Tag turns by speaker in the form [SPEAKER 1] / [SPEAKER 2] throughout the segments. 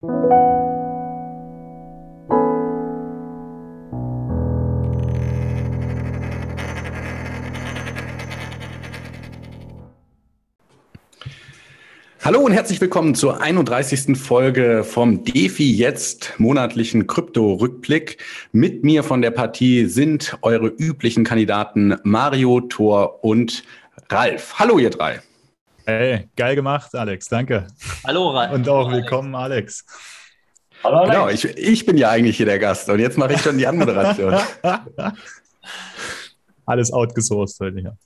[SPEAKER 1] Hallo und herzlich willkommen zur 31. Folge vom DeFi jetzt monatlichen Krypto-Rückblick. Mit mir von der Partie sind eure üblichen Kandidaten Mario, Thor und Ralf. Hallo ihr drei.
[SPEAKER 2] Hey, geil gemacht, Alex. Danke.
[SPEAKER 3] Hallo, Ralf.
[SPEAKER 2] Und auch willkommen, Alex.
[SPEAKER 1] Hallo, Alex. Genau, ich, ich bin ja eigentlich hier der Gast und jetzt mache ich schon die Anmoderation.
[SPEAKER 2] Alles outgesourced heute hier.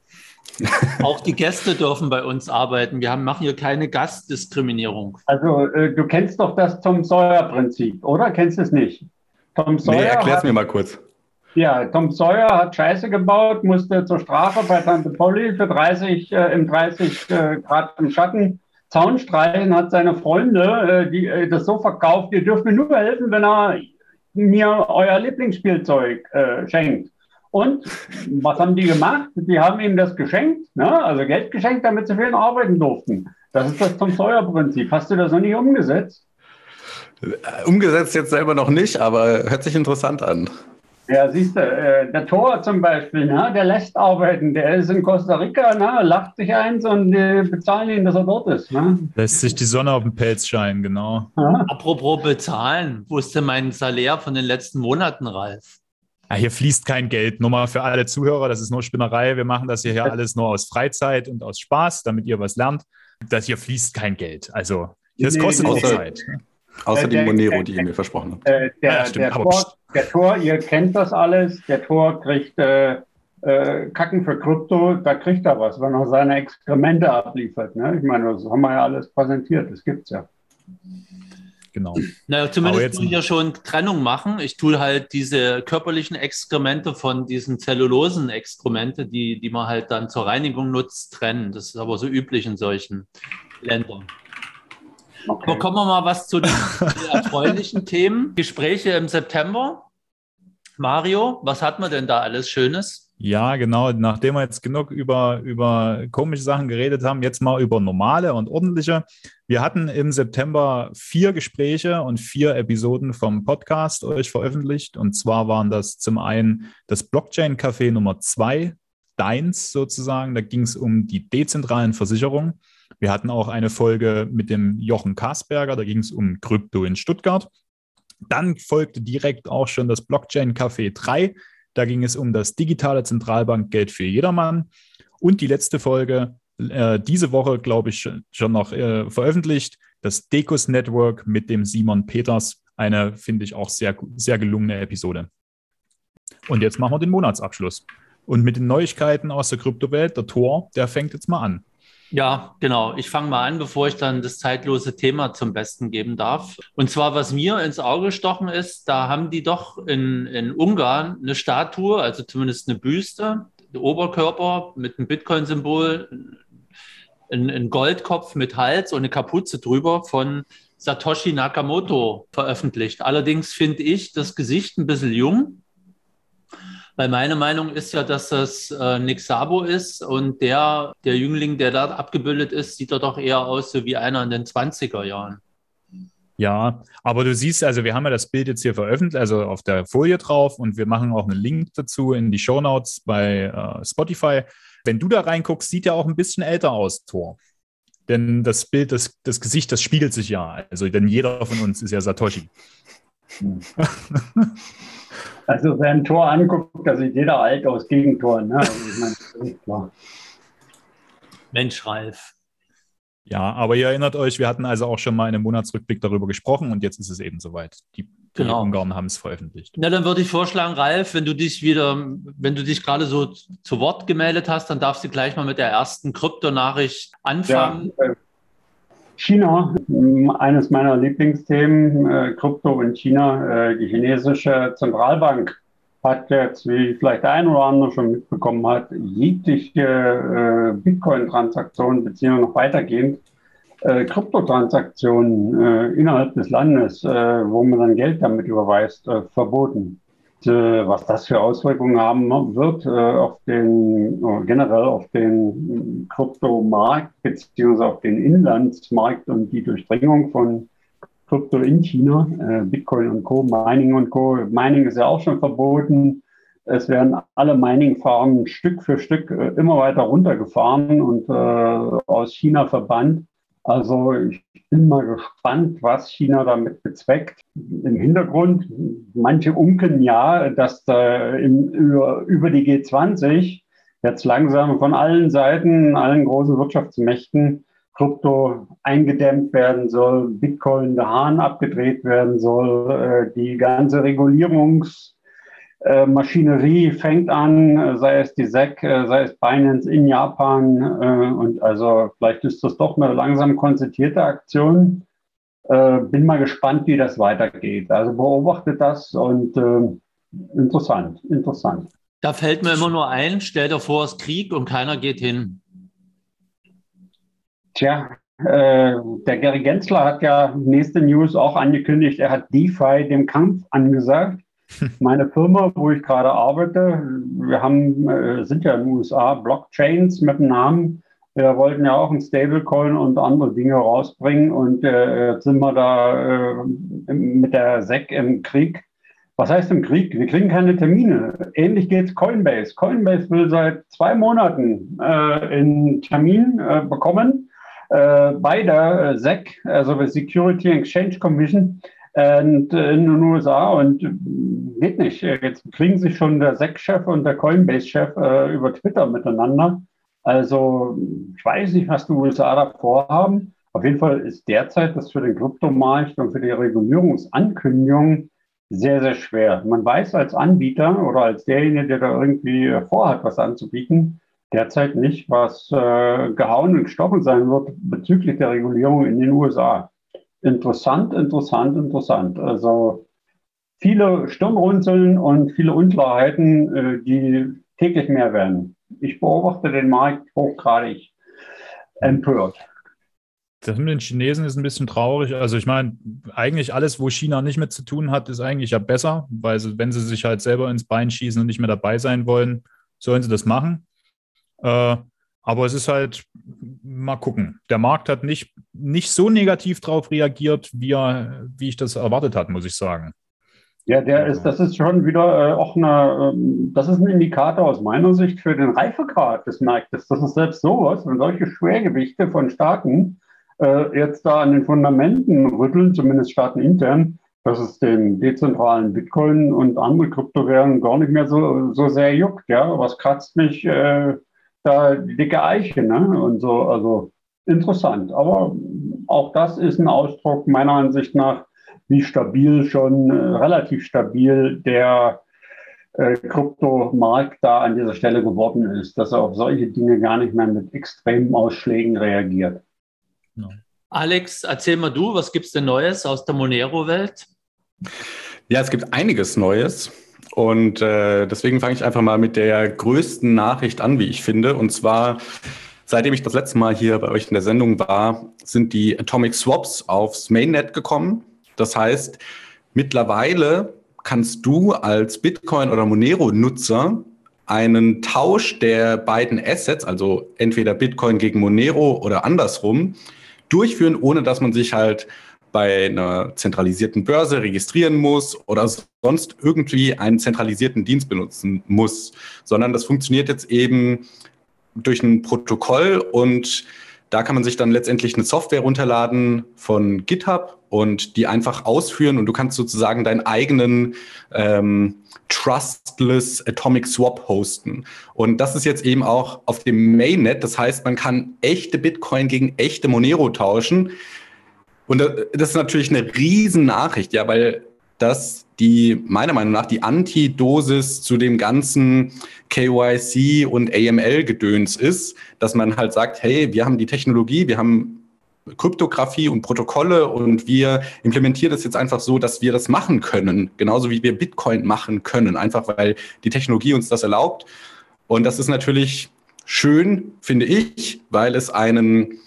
[SPEAKER 3] Auch die Gäste dürfen bei uns arbeiten. Wir haben, machen hier keine Gastdiskriminierung.
[SPEAKER 4] Also, äh, du kennst doch das Tom Sawyer-Prinzip, oder? Kennst du es nicht?
[SPEAKER 1] Tom Sawyer. Nee, erklär's mir mal kurz.
[SPEAKER 4] Ja, Tom Sawyer hat Scheiße gebaut, musste zur Strafe bei Tante Polly für 30 äh, im 30 äh, Grad im Schatten Zaun streichen, hat seine Freunde äh, die, äh, das so verkauft, ihr dürft mir nur helfen, wenn er mir euer Lieblingsspielzeug äh, schenkt. Und was haben die gemacht? Die haben ihm das geschenkt, ne? also Geld geschenkt, damit sie für ihn arbeiten durften. Das ist das Tom Sawyer-Prinzip. Hast du das noch nicht umgesetzt?
[SPEAKER 1] Äh, umgesetzt jetzt selber noch nicht, aber hört sich interessant an.
[SPEAKER 4] Ja, siehst du, äh, der Tor zum Beispiel, ne, der lässt arbeiten. Der ist in Costa Rica, ne, lacht sich eins und äh, bezahlen ihn, dass er dort ist. Ne?
[SPEAKER 2] Lässt sich die Sonne auf den Pelz scheinen, genau.
[SPEAKER 3] Ja. Apropos bezahlen, wo ist denn mein Salär von den letzten Monaten, Ralf?
[SPEAKER 2] Ja, hier fließt kein Geld. Nur mal für alle Zuhörer, das ist nur Spinnerei. Wir machen das hier, hier alles nur aus Freizeit und aus Spaß, damit ihr was lernt. Das hier fließt kein Geld. Also, hier ist nee, kostenlose nee, Zeit.
[SPEAKER 1] Außer äh, die Monero, die ihr mir versprochen habt.
[SPEAKER 4] Äh, der, ja, stimmt, der, Tor, der, Tor, ihr kennt das alles. Der Tor kriegt äh, äh, Kacken für Krypto, da kriegt er was, wenn er seine Exkremente abliefert. Ne? Ich meine, das haben wir ja alles präsentiert, das gibt's ja.
[SPEAKER 3] Genau. Naja, zumindest tun wir schon Trennung machen. Ich tue halt diese körperlichen Exkremente von diesen zellulosen Exkremente, die, die man halt dann zur Reinigung nutzt, trennen. Das ist aber so üblich in solchen Ländern. Okay. Aber kommen wir mal was zu den erfreulichen Themen. Gespräche im September. Mario, was hat man denn da alles Schönes?
[SPEAKER 2] Ja, genau. Nachdem wir jetzt genug über, über komische Sachen geredet haben, jetzt mal über normale und ordentliche. Wir hatten im September vier Gespräche und vier Episoden vom Podcast euch veröffentlicht. Und zwar waren das zum einen das Blockchain Café Nummer zwei, deins sozusagen. Da ging es um die dezentralen Versicherungen. Wir hatten auch eine Folge mit dem Jochen Kasperger, da ging es um Krypto in Stuttgart. Dann folgte direkt auch schon das Blockchain Café 3. Da ging es um das digitale Zentralbankgeld für jedermann. Und die letzte Folge, äh, diese Woche, glaube ich, schon noch äh, veröffentlicht, das Decus Network mit dem Simon Peters. Eine, finde ich, auch sehr, sehr gelungene Episode. Und jetzt machen wir den Monatsabschluss. Und mit den Neuigkeiten aus der Kryptowelt, der Tor, der fängt jetzt mal an.
[SPEAKER 3] Ja, genau. Ich fange mal an, bevor ich dann das zeitlose Thema zum Besten geben darf. Und zwar, was mir ins Auge gestochen ist, da haben die doch in, in Ungarn eine Statue, also zumindest eine Büste, Oberkörper mit einem Bitcoin-Symbol, ein, ein Goldkopf mit Hals und eine Kapuze drüber von Satoshi Nakamoto veröffentlicht. Allerdings finde ich das Gesicht ein bisschen jung weil meine Meinung ist ja, dass das äh, Nick Sabo ist und der, der Jüngling, der da abgebildet ist, sieht doch eher aus so wie einer in den 20er Jahren.
[SPEAKER 2] Ja, aber du siehst, also wir haben ja das Bild jetzt hier veröffentlicht, also auf der Folie drauf und wir machen auch einen Link dazu in die Show Notes bei äh, Spotify. Wenn du da reinguckst, sieht er auch ein bisschen älter aus, Thor. Denn das Bild, das, das Gesicht, das spiegelt sich ja. Also, denn jeder von uns ist ja Satoshi.
[SPEAKER 4] Also wer ein Tor anguckt, da sieht jeder alt aus Gegentor. Ne? Also,
[SPEAKER 3] Mensch, Ralf.
[SPEAKER 2] Ja, aber ihr erinnert euch, wir hatten also auch schon mal in einem Monatsrückblick darüber gesprochen und jetzt ist es eben soweit. Die, genau. die Ungarn haben es veröffentlicht.
[SPEAKER 3] Na, dann würde ich vorschlagen, Ralf, wenn du dich wieder, wenn du dich gerade so zu Wort gemeldet hast, dann darfst du gleich mal mit der ersten Kryptonachricht anfangen. Ja, äh,
[SPEAKER 4] China, eines meiner Lieblingsthemen, äh, Krypto in China. Äh, die chinesische Zentralbank hat jetzt, wie vielleicht ein oder andere schon mitbekommen hat, jegliche äh, Bitcoin-Transaktionen beziehungsweise noch weitergehend äh, Kryptotransaktionen äh, innerhalb des Landes, äh, wo man dann Geld damit überweist, verboten. Äh, was das für Auswirkungen haben wird äh, auf den, äh, generell auf den Kryptomarkt beziehungsweise auf den Inlandsmarkt und die Durchdringung von Krypto in China, äh, Bitcoin und Co., Mining und Co. Mining ist ja auch schon verboten. Es werden alle Mining-Farmen Stück für Stück äh, immer weiter runtergefahren und äh, aus China verbannt. Also ich bin mal gespannt, was China damit bezweckt. Im Hintergrund, manche unken ja, dass da im, über, über die G20 jetzt langsam von allen Seiten, allen großen Wirtschaftsmächten Krypto eingedämmt werden soll, Bitcoin der Hahn abgedreht werden soll, äh, die ganze Regulierungsmaschinerie äh, fängt an, sei es die SEC, äh, sei es Binance in Japan. Und also vielleicht ist das doch eine langsam konzertierte Aktion. Bin mal gespannt, wie das weitergeht. Also beobachtet das und interessant, interessant.
[SPEAKER 3] Da fällt mir immer nur ein, stell dir vor, es ist Krieg und keiner geht hin.
[SPEAKER 4] Tja, äh, der Gary Gensler hat ja nächste News auch angekündigt, er hat DeFi dem Kampf angesagt. Meine Firma, wo ich gerade arbeite, wir haben, äh, sind ja in den USA Blockchains mit dem Namen. Wir wollten ja auch ein Stablecoin und andere Dinge rausbringen und äh, jetzt sind wir da äh, mit der SEC im Krieg was heißt im Krieg? Wir kriegen keine Termine. Ähnlich geht es Coinbase. Coinbase will seit zwei Monaten äh, einen Termin äh, bekommen äh, bei der SEC, also der Security Exchange Commission und, äh, in den USA und äh, geht nicht. Jetzt kriegen sich schon der SEC-Chef und der Coinbase-Chef über Twitter miteinander. Also ich weiß nicht, was die USA da vorhaben. Auf jeden Fall ist derzeit das für den Kryptomarkt und für die Regulierungsankündigung sehr, sehr schwer. Man weiß als Anbieter oder als derjenige, der da irgendwie vorhat, was anzubieten, derzeit nicht, was äh, gehauen und gestochen sein wird bezüglich der Regulierung in den USA. Interessant, interessant, interessant. Also viele Stirnrunzeln und viele Unklarheiten, äh, die täglich mehr werden. Ich beobachte den Markt hochgradig empört.
[SPEAKER 2] Das mit den Chinesen ist ein bisschen traurig. Also ich meine, eigentlich alles, wo China nicht mit zu tun hat, ist eigentlich ja besser, weil sie, wenn sie sich halt selber ins Bein schießen und nicht mehr dabei sein wollen, sollen sie das machen. Äh, aber es ist halt, mal gucken. Der Markt hat nicht, nicht so negativ darauf reagiert, wie, er, wie ich das erwartet hatte, muss ich sagen.
[SPEAKER 4] Ja, der ist, das ist schon wieder äh, auch eine, äh, das ist ein Indikator aus meiner Sicht für den Reifegrad des Marktes. Das ist selbst sowas, wenn solche Schwergewichte von Staaten äh, jetzt da an den Fundamenten rütteln, zumindest staatenintern, dass es den dezentralen Bitcoin und andere Kryptowährungen gar nicht mehr so, so sehr juckt. Ja, was kratzt mich äh, da die dicke Eiche, ne? Und so, also interessant. Aber auch das ist ein Ausdruck meiner Ansicht nach, wie stabil schon äh, relativ stabil der äh, Kryptomarkt da an dieser Stelle geworden ist, dass er auf solche Dinge gar nicht mehr mit extremen Ausschlägen reagiert.
[SPEAKER 3] Alex, erzähl mal du, was gibt es denn Neues aus der Monero-Welt?
[SPEAKER 1] Ja, es gibt einiges Neues. Und äh, deswegen fange ich einfach mal mit der größten Nachricht an, wie ich finde. Und zwar, seitdem ich das letzte Mal hier bei euch in der Sendung war, sind die Atomic Swaps aufs Mainnet gekommen. Das heißt, mittlerweile kannst du als Bitcoin- oder Monero-Nutzer einen Tausch der beiden Assets, also entweder Bitcoin gegen Monero oder andersrum, durchführen, ohne dass man sich halt bei einer zentralisierten Börse registrieren muss oder sonst irgendwie einen zentralisierten Dienst benutzen muss, sondern das funktioniert jetzt eben durch ein Protokoll und da kann man sich dann letztendlich eine Software runterladen von GitHub und die einfach ausführen und du kannst sozusagen deinen eigenen ähm, Trustless Atomic Swap hosten. Und das ist jetzt eben auch auf dem Mainnet. Das heißt, man kann echte Bitcoin gegen echte Monero tauschen. Und das ist natürlich eine riesen Nachricht, ja, weil das die, meiner Meinung nach, die Antidosis zu dem ganzen KYC und AML-Gedöns ist, dass man halt sagt, hey, wir haben die Technologie, wir haben Kryptographie und Protokolle und wir implementieren das jetzt einfach so, dass wir das machen können, genauso wie wir Bitcoin machen können, einfach weil die Technologie uns das erlaubt. Und das ist natürlich schön, finde ich, weil es einen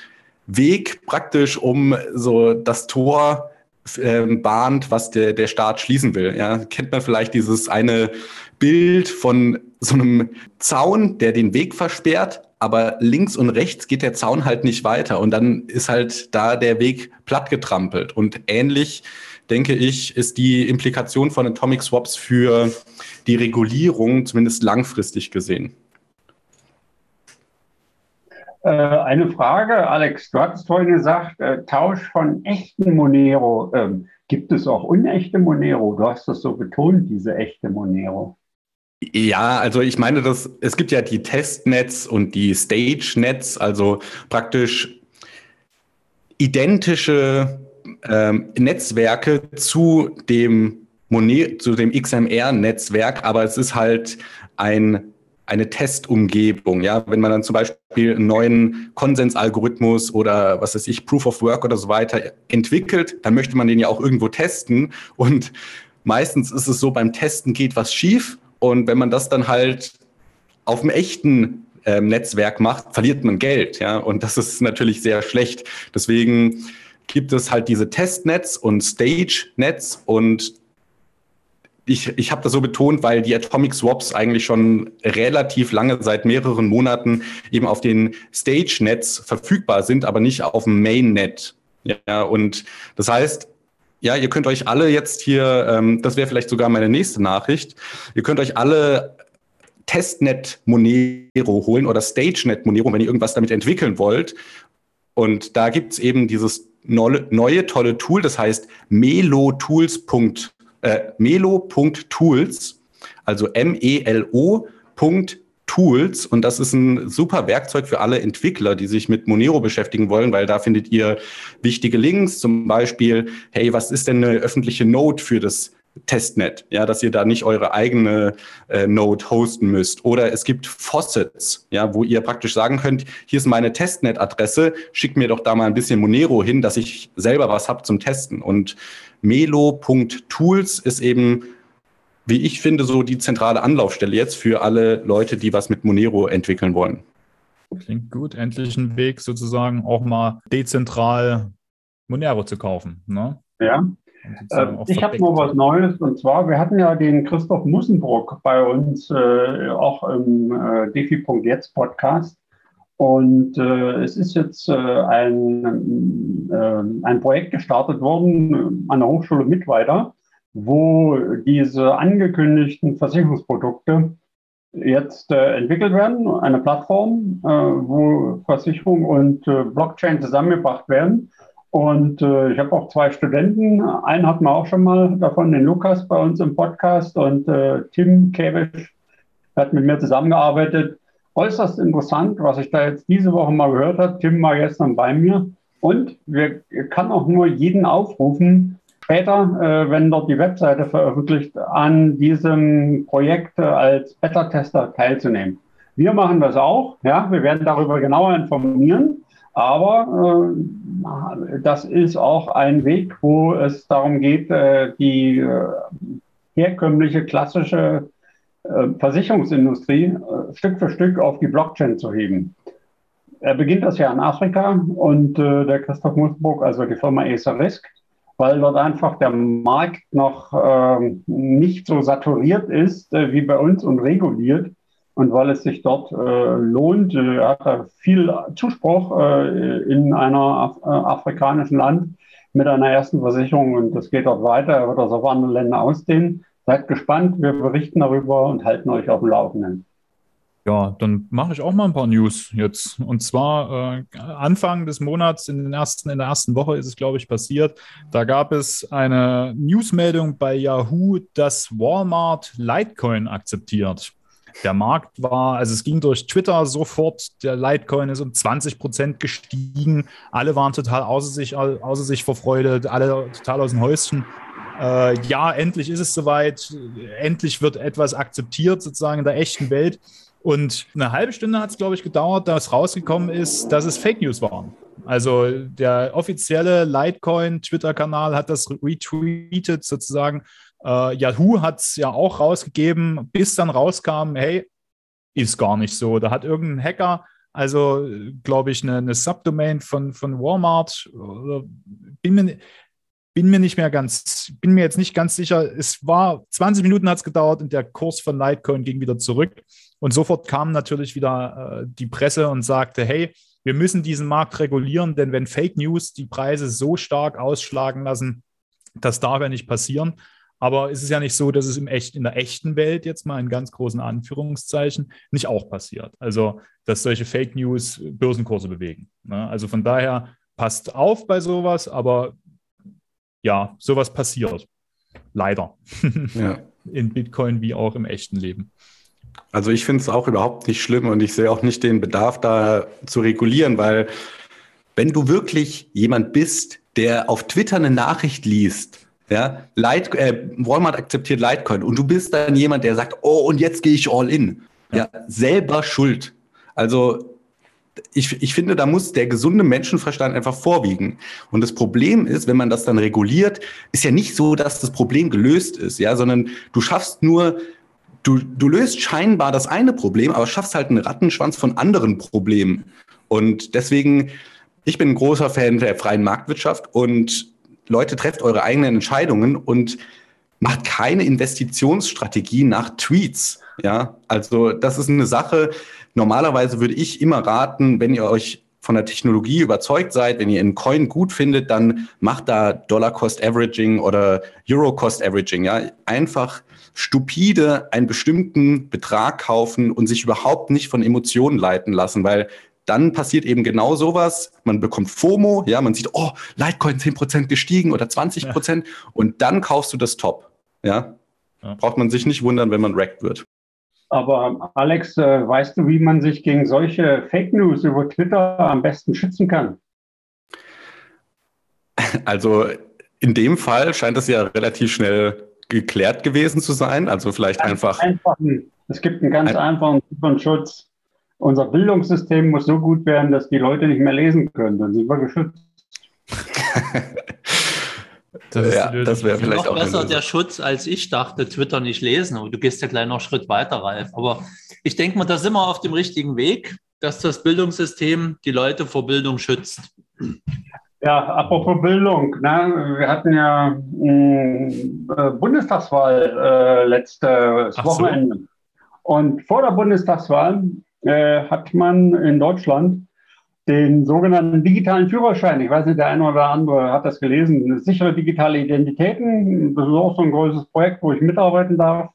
[SPEAKER 1] Weg praktisch um so das Tor äh, bahnt, was der, der Staat schließen will. Ja, kennt man vielleicht dieses eine Bild von so einem Zaun, der den Weg versperrt, aber links und rechts geht der Zaun halt nicht weiter und dann ist halt da der Weg plattgetrampelt. Und ähnlich, denke ich, ist die Implikation von Atomic Swaps für die Regulierung zumindest langfristig gesehen.
[SPEAKER 4] Äh, eine Frage, Alex. Du hattest vorhin gesagt, äh, Tausch von echten Monero. Ähm, gibt es auch unechte Monero? Du hast das so betont, diese echte Monero.
[SPEAKER 1] Ja, also ich meine, dass es gibt ja die Testnets und die Stage-Nets, also praktisch identische ähm, Netzwerke zu dem zu dem XMR-Netzwerk, aber es ist halt ein eine Testumgebung. Ja, wenn man dann zum Beispiel einen neuen Konsensalgorithmus oder was weiß ich, Proof of Work oder so weiter entwickelt, dann möchte man den ja auch irgendwo testen. Und meistens ist es so, beim Testen geht was schief. Und wenn man das dann halt auf dem echten äh, Netzwerk macht, verliert man Geld. Ja, und das ist natürlich sehr schlecht. Deswegen gibt es halt diese Testnets und Stage-Nets und ich, ich habe das so betont, weil die Atomic Swaps eigentlich schon relativ lange, seit mehreren Monaten eben auf den Stage-Nets verfügbar sind, aber nicht auf dem Main-Net. Ja, und das heißt, ja, ihr könnt euch alle jetzt hier, ähm, das wäre vielleicht sogar meine nächste Nachricht, ihr könnt euch alle Testnet Monero holen oder StageNet Monero, wenn ihr irgendwas damit entwickeln wollt. Und da gibt's eben dieses neue, neue tolle Tool, das heißt melotools.com äh, melo.tools, also M-E-L-O.tools. Und das ist ein super Werkzeug für alle Entwickler, die sich mit Monero beschäftigen wollen, weil da findet ihr wichtige Links, zum Beispiel, hey, was ist denn eine öffentliche Node für das Testnet, ja, dass ihr da nicht eure eigene äh, Node hosten müsst. Oder es gibt Faucets, ja, wo ihr praktisch sagen könnt, hier ist meine Testnet-Adresse, schickt mir doch da mal ein bisschen Monero hin, dass ich selber was habe zum Testen. Und melo.tools ist eben, wie ich finde, so die zentrale Anlaufstelle jetzt für alle Leute, die was mit Monero entwickeln wollen.
[SPEAKER 2] Klingt gut. Endlich ein Weg sozusagen auch mal dezentral Monero zu kaufen. Ne?
[SPEAKER 4] Ja. Äh, ich habe noch was Neues und zwar, wir hatten ja den Christoph Mussenbruck bei uns äh, auch im äh, Defi.jetzt Podcast und äh, es ist jetzt äh, ein, äh, ein Projekt gestartet worden an der Hochschule Mittweida, wo diese angekündigten Versicherungsprodukte jetzt äh, entwickelt werden. Eine Plattform, äh, wo Versicherung und äh, Blockchain zusammengebracht werden. Und ich habe auch zwei Studenten. Einen hatten wir auch schon mal davon, den Lukas bei uns im Podcast und Tim Kevisch hat mit mir zusammengearbeitet äußerst interessant, was ich da jetzt diese Woche mal gehört habe. Tim war gestern bei mir. Und wir kann auch nur jeden aufrufen, später, äh, wenn dort die Webseite veröffentlicht, an diesem Projekt äh, als Beta-Tester teilzunehmen. Wir machen das auch, ja, wir werden darüber genauer informieren, aber äh, das ist auch ein Weg, wo es darum geht, äh, die äh, herkömmliche klassische äh, Versicherungsindustrie äh, Stück für Stück auf die Blockchain zu heben. Er beginnt das ja in Afrika und äh, der Christoph Musburg, also die Firma Acer Risk, weil dort einfach der Markt noch äh, nicht so saturiert ist wie bei uns und reguliert und weil es sich dort äh, lohnt, äh, hat er viel Zuspruch äh, in einer Af äh, afrikanischen Land mit einer ersten Versicherung und das geht dort weiter. Er wird das auf andere Länder ausdehnen. Seid gespannt, wir berichten darüber und halten euch auf dem Laufenden.
[SPEAKER 2] Ja, dann mache ich auch mal ein paar News jetzt. Und zwar äh, Anfang des Monats, in, den ersten, in der ersten Woche ist es, glaube ich, passiert. Da gab es eine Newsmeldung bei Yahoo, dass Walmart Litecoin akzeptiert. Der Markt war, also es ging durch Twitter sofort, der Litecoin ist um 20 Prozent gestiegen. Alle waren total außer sich, außer sich vor Freude, alle total aus dem Häuschen äh, ja, endlich ist es soweit, endlich wird etwas akzeptiert sozusagen in der echten Welt. Und eine halbe Stunde hat es, glaube ich, gedauert, dass rausgekommen ist, dass es Fake News waren. Also der offizielle Litecoin-Twitter-Kanal hat das retweetet sozusagen. Äh, Yahoo hat es ja auch rausgegeben, bis dann rauskam, hey, ist gar nicht so. Da hat irgendein Hacker, also glaube ich, eine, eine Subdomain von, von Walmart, bin mir bin mir nicht mehr ganz, bin mir jetzt nicht ganz sicher. Es war 20 Minuten hat es gedauert und der Kurs von Litecoin ging wieder zurück. Und sofort kam natürlich wieder äh, die Presse und sagte, hey, wir müssen diesen Markt regulieren, denn wenn Fake News die Preise so stark ausschlagen lassen, das darf ja nicht passieren. Aber es ist ja nicht so, dass es im echt, in der echten Welt jetzt mal in ganz großen Anführungszeichen nicht auch passiert. Also, dass solche Fake News Börsenkurse bewegen. Ne? Also von daher passt auf bei sowas, aber ja, sowas passiert. Leider. Ja. In Bitcoin wie auch im echten Leben.
[SPEAKER 1] Also ich finde es auch überhaupt nicht schlimm und ich sehe auch nicht den Bedarf da zu regulieren, weil wenn du wirklich jemand bist, der auf Twitter eine Nachricht liest, ja, Light, äh, Walmart akzeptiert Litecoin und du bist dann jemand, der sagt, oh, und jetzt gehe ich all in. Ja, selber schuld. Also ich, ich finde, da muss der gesunde Menschenverstand einfach vorwiegen. Und das Problem ist, wenn man das dann reguliert, ist ja nicht so, dass das Problem gelöst ist, ja, sondern du schaffst nur, du, du löst scheinbar das eine Problem, aber schaffst halt einen Rattenschwanz von anderen Problemen. Und deswegen, ich bin ein großer Fan der freien Marktwirtschaft und Leute, trefft eure eigenen Entscheidungen und macht keine Investitionsstrategie nach Tweets. Ja, also das ist eine Sache. Normalerweise würde ich immer raten, wenn ihr euch von der Technologie überzeugt seid, wenn ihr einen Coin gut findet, dann macht da Dollar Cost Averaging oder Euro Cost Averaging. Ja, einfach stupide einen bestimmten Betrag kaufen und sich überhaupt nicht von Emotionen leiten lassen, weil dann passiert eben genau sowas. Man bekommt FOMO, ja, man sieht, oh, Litecoin 10% gestiegen oder 20% ja. und dann kaufst du das Top. Ja? ja? Braucht man sich nicht wundern, wenn man wrecked wird.
[SPEAKER 4] Aber Alex, äh, weißt du, wie man sich gegen solche Fake News über Twitter am besten schützen kann?
[SPEAKER 1] Also in dem Fall scheint es ja relativ schnell geklärt gewesen zu sein. Also vielleicht ganz einfach.
[SPEAKER 4] Einfachen. Es gibt einen ganz ein einfachen Schutz unser Bildungssystem muss so gut werden, dass die Leute nicht mehr lesen können. Dann sind wir geschützt.
[SPEAKER 3] das ja, das wäre vielleicht noch auch besser der Schutz, als ich dachte, Twitter nicht lesen. Und du gehst ja gleich noch einen Schritt weiter, Ralf. Aber ich denke mal, da sind wir auf dem richtigen Weg, dass das Bildungssystem die Leute vor Bildung schützt.
[SPEAKER 4] Ja, apropos Bildung, ne? wir hatten ja äh, Bundestagswahl äh, letztes Ach Wochenende. So. Und vor der Bundestagswahl äh, hat man in Deutschland den sogenannten digitalen Führerschein. Ich weiß nicht, der eine oder andere hat das gelesen. Sichere digitale Identitäten. Das ist auch so ein großes Projekt, wo ich mitarbeiten darf.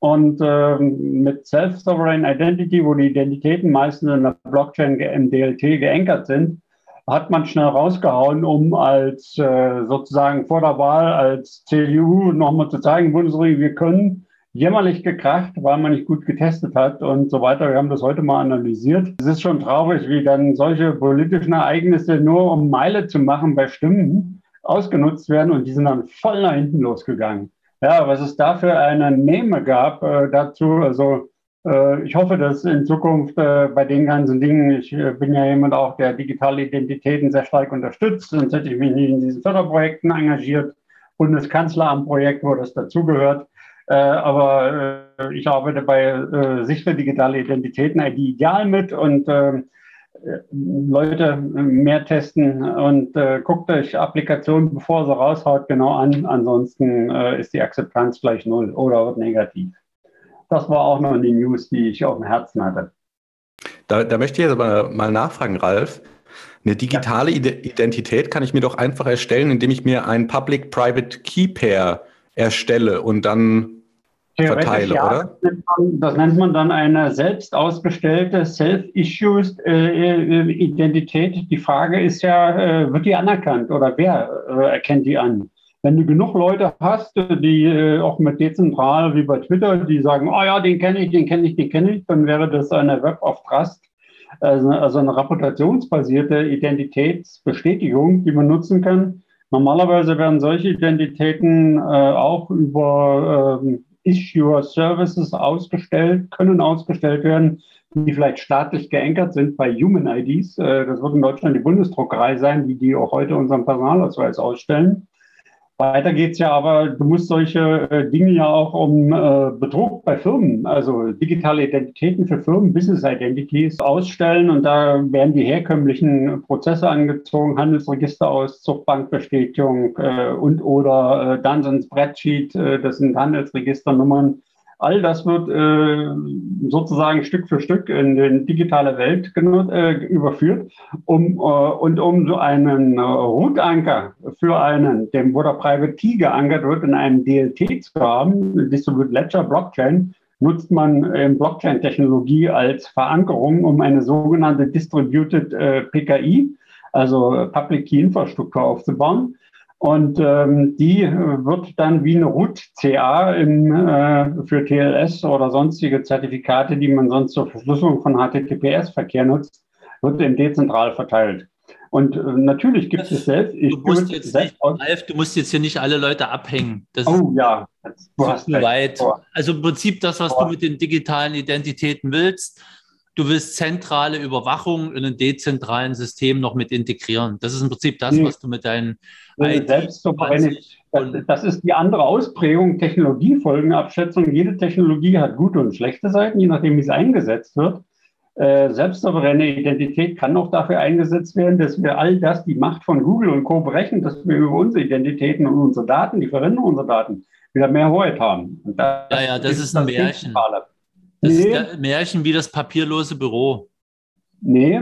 [SPEAKER 4] Und äh, mit Self-Sovereign Identity, wo die Identitäten meistens in der Blockchain im DLT geankert sind, hat man schnell rausgehauen, um als äh, sozusagen vor der Wahl als CDU nochmal zu zeigen, Bundesregierung, wir können jämmerlich gekracht, weil man nicht gut getestet hat und so weiter. Wir haben das heute mal analysiert. Es ist schon traurig, wie dann solche politischen Ereignisse nur um Meile zu machen bei Stimmen ausgenutzt werden und die sind dann voll nach hinten losgegangen. Ja, was es da für eine Meme gab äh, dazu, also äh, ich hoffe, dass in Zukunft äh, bei den ganzen Dingen, ich äh, bin ja jemand auch, der digitale Identitäten sehr stark unterstützt, sonst hätte ich mich nicht in diesen Förderprojekten engagiert. Bundeskanzleramt-Projekt, wo das dazugehört. Äh, aber äh, ich arbeite bei äh, sichere digitale Identitäten ID ideal mit und ähm, Leute mehr testen und äh, guckt euch Applikationen, bevor sie raushaut, genau an. Ansonsten äh, ist die Akzeptanz gleich null oder wird negativ. Das war auch noch die News, die ich auf dem Herzen hatte.
[SPEAKER 1] Da, da möchte ich jetzt aber mal nachfragen, Ralf. Eine digitale Identität kann ich mir doch einfach erstellen, indem ich mir ein Public-Private Key Pair erstelle und dann verteile, ja, oder?
[SPEAKER 4] Das nennt, man, das nennt, man, dann eine selbst ausgestellte Self-Issued äh, Identität. Die Frage ist ja, äh, wird die anerkannt oder wer äh, erkennt die an? Wenn du genug Leute hast, die äh, auch mit dezentral wie bei Twitter, die sagen, oh ja, den kenne ich, den kenne ich, den kenne ich, dann wäre das eine Web of Trust, also, also eine reputationsbasierte Identitätsbestätigung, die man nutzen kann. Normalerweise werden solche Identitäten äh, auch über ähm, Issuer Services ausgestellt, können ausgestellt werden, die vielleicht staatlich geankert sind bei Human IDs. Äh, das wird in Deutschland die Bundesdruckerei sein, die die auch heute unseren Personalausweis ausstellen. Weiter geht es ja aber, du musst solche äh, Dinge ja auch um äh, Betrug bei Firmen, also digitale Identitäten für Firmen, Business Identities ausstellen und da werden die herkömmlichen Prozesse angezogen, Handelsregisterauszug, Bankbestätigung äh, und oder äh, dann so ein Spreadsheet, äh, das sind Handelsregisternummern All das wird äh, sozusagen Stück für Stück in die digitale Welt äh, überführt, um, äh, und um so einen äh, Routanker für einen, dem, wo der Private Key geankert wird, in einem DLT zu haben, Distributed Ledger Blockchain, nutzt man Blockchain-Technologie als Verankerung, um eine sogenannte Distributed äh, PKI, also Public Key Infrastruktur aufzubauen. Und ähm, die wird dann wie eine Root-CA im, äh, für TLS oder sonstige Zertifikate, die man sonst zur Verschlüsselung von HTTPS-Verkehr nutzt, wird eben dezentral verteilt. Und äh, natürlich gibt es selbst.
[SPEAKER 3] Ich du, musst jetzt selbst nicht, Ralf, du musst jetzt hier nicht alle Leute abhängen.
[SPEAKER 4] Das oh ja,
[SPEAKER 3] du hast zu weit. Also im Prinzip das, was oh. du mit den digitalen Identitäten willst. Du willst zentrale Überwachung in einem dezentralen System noch mit integrieren. Das ist im Prinzip das, was du mit deinen
[SPEAKER 4] Selbstsouveränität. Das, das ist die andere Ausprägung Technologiefolgenabschätzung. Jede Technologie hat gute und schlechte Seiten, je nachdem, wie sie eingesetzt wird. Äh, selbstsouveräne Identität kann auch dafür eingesetzt werden, dass wir all das, die Macht von Google und Co. berechnen, dass wir über unsere Identitäten und unsere Daten, die Verwendung unserer Daten, wieder mehr Hoheit haben.
[SPEAKER 3] ja, ja, das ist, ist ein Märchen. Das nee. ist ein Märchen wie das papierlose Büro.
[SPEAKER 4] Nee,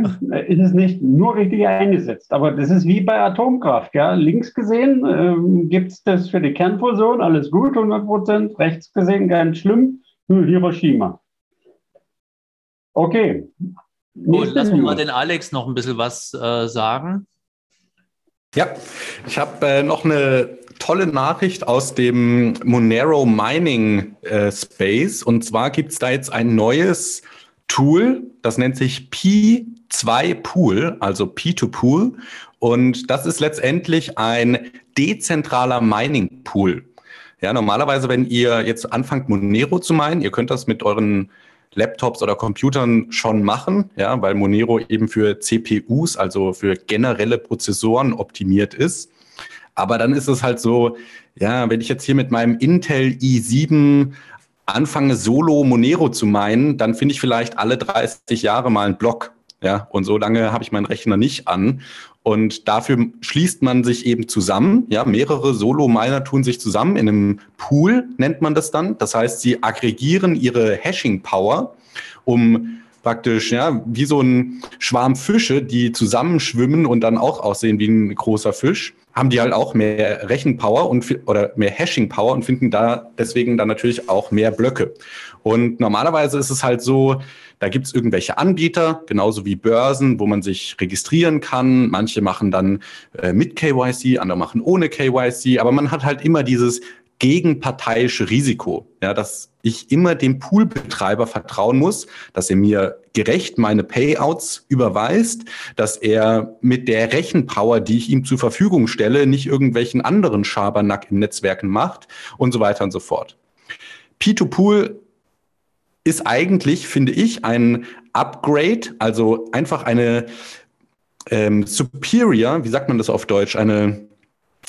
[SPEAKER 4] ist es nicht nur richtig eingesetzt. Aber das ist wie bei Atomkraft. Ja? Links gesehen ähm, gibt es das für die Kernfusion, alles gut, 100 Prozent. Rechts gesehen ganz schlimm, Hiroshima. Okay.
[SPEAKER 3] Gut, lassen wir mal den Alex noch ein bisschen was äh, sagen.
[SPEAKER 1] Ja, ich habe äh, noch eine tolle Nachricht aus dem Monero Mining äh, Space. Und zwar gibt es da jetzt ein neues Tool, das nennt sich P2 Pool, also P2Pool. Und das ist letztendlich ein dezentraler Mining Pool. Ja, normalerweise, wenn ihr jetzt anfangt, Monero zu meinen, ihr könnt das mit euren Laptops oder Computern schon machen, ja, weil Monero eben für CPUs, also für generelle Prozessoren optimiert ist. Aber dann ist es halt so, ja, wenn ich jetzt hier mit meinem Intel i7 anfange, solo Monero zu meinen, dann finde ich vielleicht alle 30 Jahre mal einen Block. Ja, und so lange habe ich meinen Rechner nicht an. Und dafür schließt man sich eben zusammen. Ja, mehrere Solo-Miner tun sich zusammen in einem Pool, nennt man das dann. Das heißt, sie aggregieren ihre Hashing-Power, um praktisch, ja, wie so ein Schwarm Fische, die zusammenschwimmen und dann auch aussehen wie ein großer Fisch haben die halt auch mehr Rechenpower und oder mehr Hashing Power und finden da deswegen dann natürlich auch mehr Blöcke. Und normalerweise ist es halt so, da gibt es irgendwelche Anbieter, genauso wie Börsen, wo man sich registrieren kann. Manche machen dann äh, mit KYC, andere machen ohne KYC, aber man hat halt immer dieses gegenparteiische Risiko, ja, dass ich immer dem Poolbetreiber vertrauen muss, dass er mir gerecht meine Payouts überweist, dass er mit der Rechenpower, die ich ihm zur Verfügung stelle, nicht irgendwelchen anderen Schabernack in Netzwerken macht und so weiter und so fort. P2Pool ist eigentlich, finde ich, ein Upgrade, also einfach eine ähm, superior, wie sagt man das auf Deutsch, eine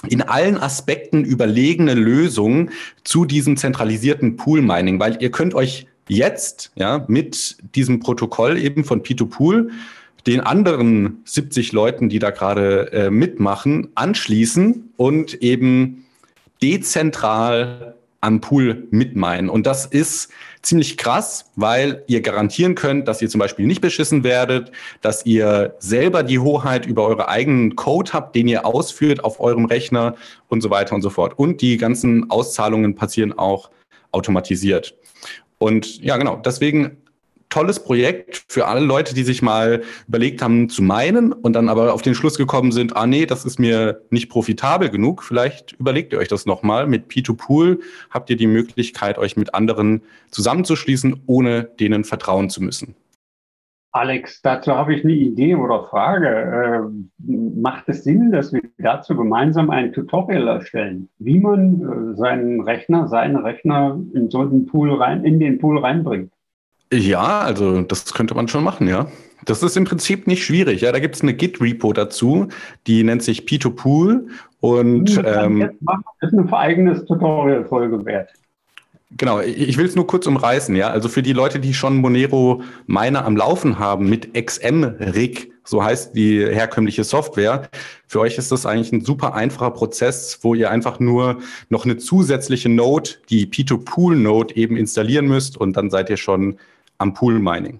[SPEAKER 1] in allen Aspekten überlegene Lösung zu diesem zentralisierten Pool-Mining, weil ihr könnt euch jetzt ja mit diesem Protokoll eben von P2Pool den anderen 70 Leuten, die da gerade äh, mitmachen, anschließen und eben dezentral am Pool mitmeinen. Und das ist ziemlich krass, weil ihr garantieren könnt, dass ihr zum Beispiel nicht beschissen werdet, dass ihr selber die Hoheit über eure eigenen Code habt, den ihr ausführt auf eurem Rechner und so weiter und so fort. Und die ganzen Auszahlungen passieren auch automatisiert. Und ja, genau, deswegen tolles Projekt für alle Leute, die sich mal überlegt haben zu meinen und dann aber auf den Schluss gekommen sind, ah nee, das ist mir nicht profitabel genug. Vielleicht überlegt ihr euch das nochmal. Mit P2Pool habt ihr die Möglichkeit, euch mit anderen zusammenzuschließen, ohne denen vertrauen zu müssen.
[SPEAKER 4] Alex, dazu habe ich eine Idee oder Frage. Äh, macht es Sinn, dass wir dazu gemeinsam ein Tutorial erstellen, wie man äh, seinen Rechner, seinen Rechner in so einen Pool rein, in den Pool reinbringt?
[SPEAKER 1] Ja, also das könnte man schon machen, ja. Das ist im Prinzip nicht schwierig. Ja, da gibt es eine Git-Repo dazu, die nennt sich P2Pool und ähm,
[SPEAKER 4] das ist eine eigenes Tutorial-Folge wert.
[SPEAKER 1] Genau, ich will es nur kurz umreißen, ja. Also für die Leute, die schon Monero Miner am Laufen haben mit XM-Rig, so heißt die herkömmliche Software, für euch ist das eigentlich ein super einfacher Prozess, wo ihr einfach nur noch eine zusätzliche Node, die P2Pool-Node eben installieren müsst und dann seid ihr schon am Pool-Mining.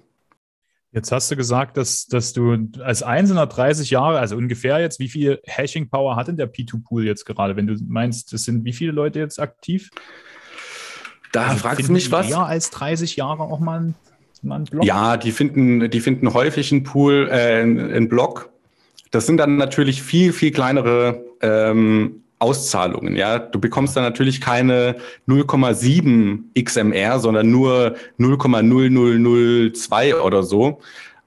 [SPEAKER 2] Jetzt hast du gesagt, dass, dass du als Einzelner 30 Jahre, also ungefähr jetzt, wie viel Hashing-Power hat denn der P2Pool jetzt gerade? Wenn du meinst, das sind wie viele Leute jetzt aktiv?
[SPEAKER 1] Da also fragst du mich was.
[SPEAKER 2] Mehr als 30 Jahre auch mal
[SPEAKER 1] einen Block? Ja, die finden, die finden häufig einen Pool, äh, einen Block. Das sind dann natürlich viel, viel kleinere ähm, Auszahlungen. Ja, du bekommst dann natürlich keine 0,7 XMR, sondern nur 0,0002 oder so.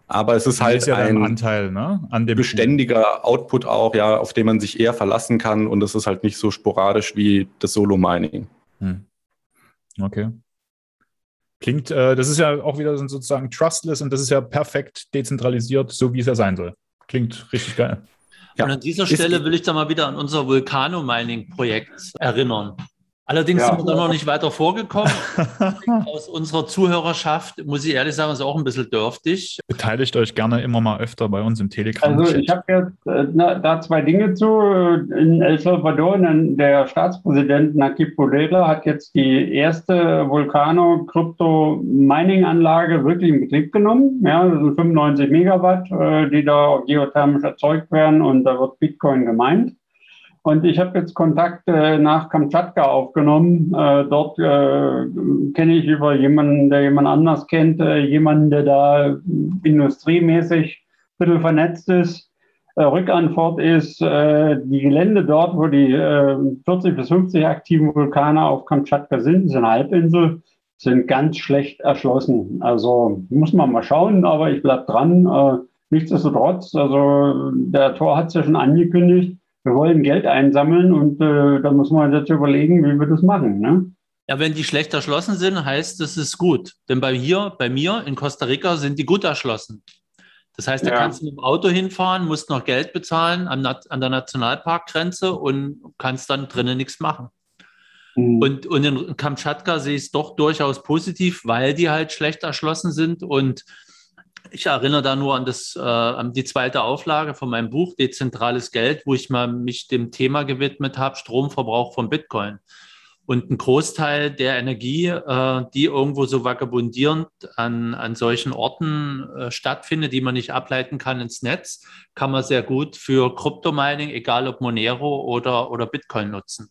[SPEAKER 1] Aber es ist halt ist ja ein
[SPEAKER 2] Anteil, ne?
[SPEAKER 1] An dem beständiger. Output auch, ja, auf den man sich eher verlassen kann und es ist halt nicht so sporadisch wie das Solo Mining. Hm.
[SPEAKER 2] Okay. Klingt, äh, das ist ja auch wieder sozusagen trustless und das ist ja perfekt dezentralisiert, so wie es ja sein soll. Klingt richtig geil.
[SPEAKER 3] Ja. Und an dieser Stelle will ich da mal wieder an unser Vulcano-Mining-Projekt erinnern. Allerdings ja. sind wir da noch nicht weiter vorgekommen. Aus unserer Zuhörerschaft, muss ich ehrlich sagen, ist auch ein bisschen dürftig.
[SPEAKER 2] Beteiligt euch gerne immer mal öfter bei uns im Telegram.
[SPEAKER 4] Also ich habe jetzt äh, na, da zwei Dinge zu. In El Salvador, der Staatspräsident Nayib Bukele hat jetzt die erste Vulcano-Krypto-Mining-Anlage wirklich in Betrieb genommen. Ja, das sind 95 Megawatt, äh, die da geothermisch erzeugt werden und da wird Bitcoin gemeint. Und ich habe jetzt Kontakt äh, nach Kamtschatka aufgenommen. Äh, dort äh, kenne ich über jemanden, der jemand anders kennt, äh, jemanden, der da industriemäßig ein bisschen vernetzt ist. Äh, Rückantwort ist, äh, die Gelände dort, wo die 40 bis 50 aktiven Vulkane auf Kamtschatka sind, ist eine Halbinsel, sind ganz schlecht erschlossen. Also muss man mal schauen, aber ich bleibe dran. nichtsdestotrotz, also der Tor hat es ja schon angekündigt, wir wollen Geld einsammeln und äh, da muss man jetzt überlegen, wie wir das machen. Ne?
[SPEAKER 3] Ja, wenn die schlecht erschlossen sind, heißt das ist gut. Denn bei hier, bei mir in Costa Rica sind die gut erschlossen. Das heißt, da ja. kannst du mit dem Auto hinfahren, musst noch Geld bezahlen an, an der Nationalparkgrenze und kannst dann drinnen nichts machen. Mhm. Und, und in Kamtschatka sehe ich es doch durchaus positiv, weil die halt schlecht erschlossen sind und ich erinnere da nur an, das, äh, an die zweite Auflage von meinem Buch Dezentrales Geld, wo ich mal mich dem Thema gewidmet habe, Stromverbrauch von Bitcoin. Und ein Großteil der Energie, äh, die irgendwo so vagabundierend an, an solchen Orten äh, stattfindet, die man nicht ableiten kann ins Netz, kann man sehr gut für Kryptomining, egal ob Monero oder, oder Bitcoin nutzen.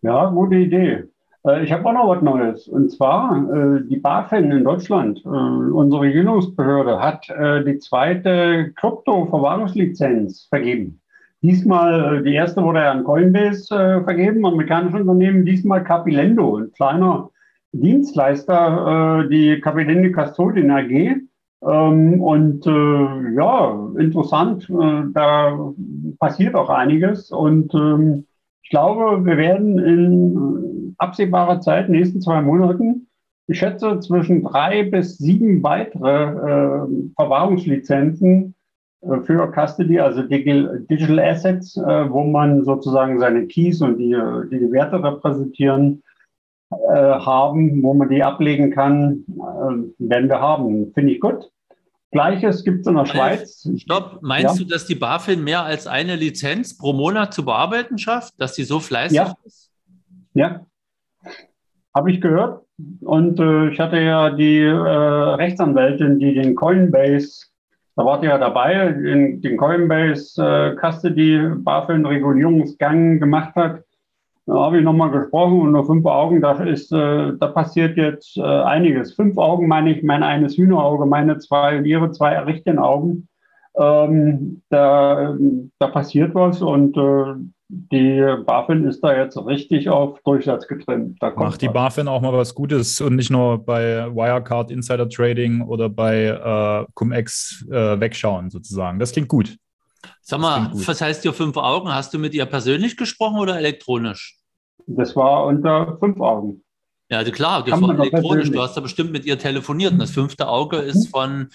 [SPEAKER 4] Ja, gute Idee. Äh, ich habe auch noch was Neues. Und zwar äh, die BaFin in Deutschland, äh, unsere Regierungsbehörde, hat die zweite Krypto-Verwahrungslizenz vergeben. Diesmal, die erste wurde ja an Coinbase vergeben, amerikanische Unternehmen, diesmal Capilendo, ein kleiner Dienstleister, die Capilendo Custodian AG. Ähm, und ja, interessant, da passiert auch einiges. Und ähm, ich glaube, wir werden in absehbarer Zeit, nächsten zwei Monaten, ich schätze zwischen drei bis sieben weitere äh, Verwahrungslizenzen äh, für Custody, also Digital, Digital Assets, äh, wo man sozusagen seine Keys und die, die, die Werte repräsentieren, äh, haben, wo man die ablegen kann, äh, werden wir haben. Finde ich gut. Gleiches gibt es in der Schweiz.
[SPEAKER 3] Stopp, meinst ja. du, dass die BaFin mehr als eine Lizenz pro Monat zu bearbeiten schafft, dass sie so fleißig
[SPEAKER 4] ja. ist? Ja, habe ich gehört. Und äh, ich hatte ja die äh, Rechtsanwältin, die den Coinbase, da wart ihr ja dabei, den, den Coinbase äh, gemacht hat. Da habe ich nochmal gesprochen und nur fünf Augen, da ist, äh, da passiert jetzt äh, einiges. Fünf Augen meine ich, mein eines Hühnerauge, meine zwei und ihre zwei richtigen Augen. Ähm, da, da passiert was und äh, die BaFin ist da jetzt richtig auf Durchsatz getrimmt.
[SPEAKER 2] Macht die BaFin auch mal was Gutes und nicht nur bei Wirecard Insider Trading oder bei äh, Cum-Ex äh, wegschauen sozusagen. Das klingt gut.
[SPEAKER 3] Sag mal, was heißt hier fünf Augen? Hast du mit ihr persönlich gesprochen oder elektronisch?
[SPEAKER 4] Das war unter fünf Augen.
[SPEAKER 3] Ja, also klar, das Kann war elektronisch. Du hast da bestimmt mit ihr telefoniert. Und das fünfte Auge ist von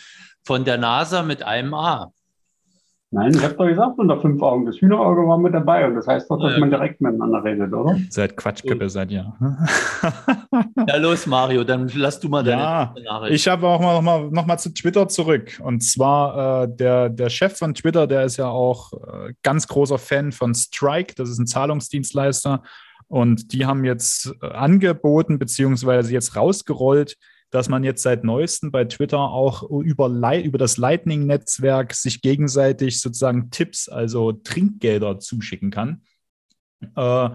[SPEAKER 3] von der NASA mit einem A.
[SPEAKER 4] Nein, ich habe doch gesagt, unter fünf Augen. Das Hühnerauge war mit dabei und das heißt doch, dass
[SPEAKER 3] Ja.
[SPEAKER 4] man direkt miteinander redet, oder?
[SPEAKER 2] Seit Quatschkippe seid ihr.
[SPEAKER 3] Ja, los, Mario, dann lass du mal deine
[SPEAKER 2] Ja,
[SPEAKER 3] Nachricht.
[SPEAKER 2] Ich habe auch mal noch, mal noch mal zu Twitter zurück. Und zwar äh, der, der Chef von Twitter, der ist ja auch äh, ganz großer Fan von Strike. Das ist ein Zahlungsdienstleister. Und die haben jetzt äh, angeboten, beziehungsweise jetzt rausgerollt, dass man jetzt seit neuestem bei Twitter auch über, über das Lightning-Netzwerk sich gegenseitig sozusagen Tipps, also Trinkgelder zuschicken kann. Äh,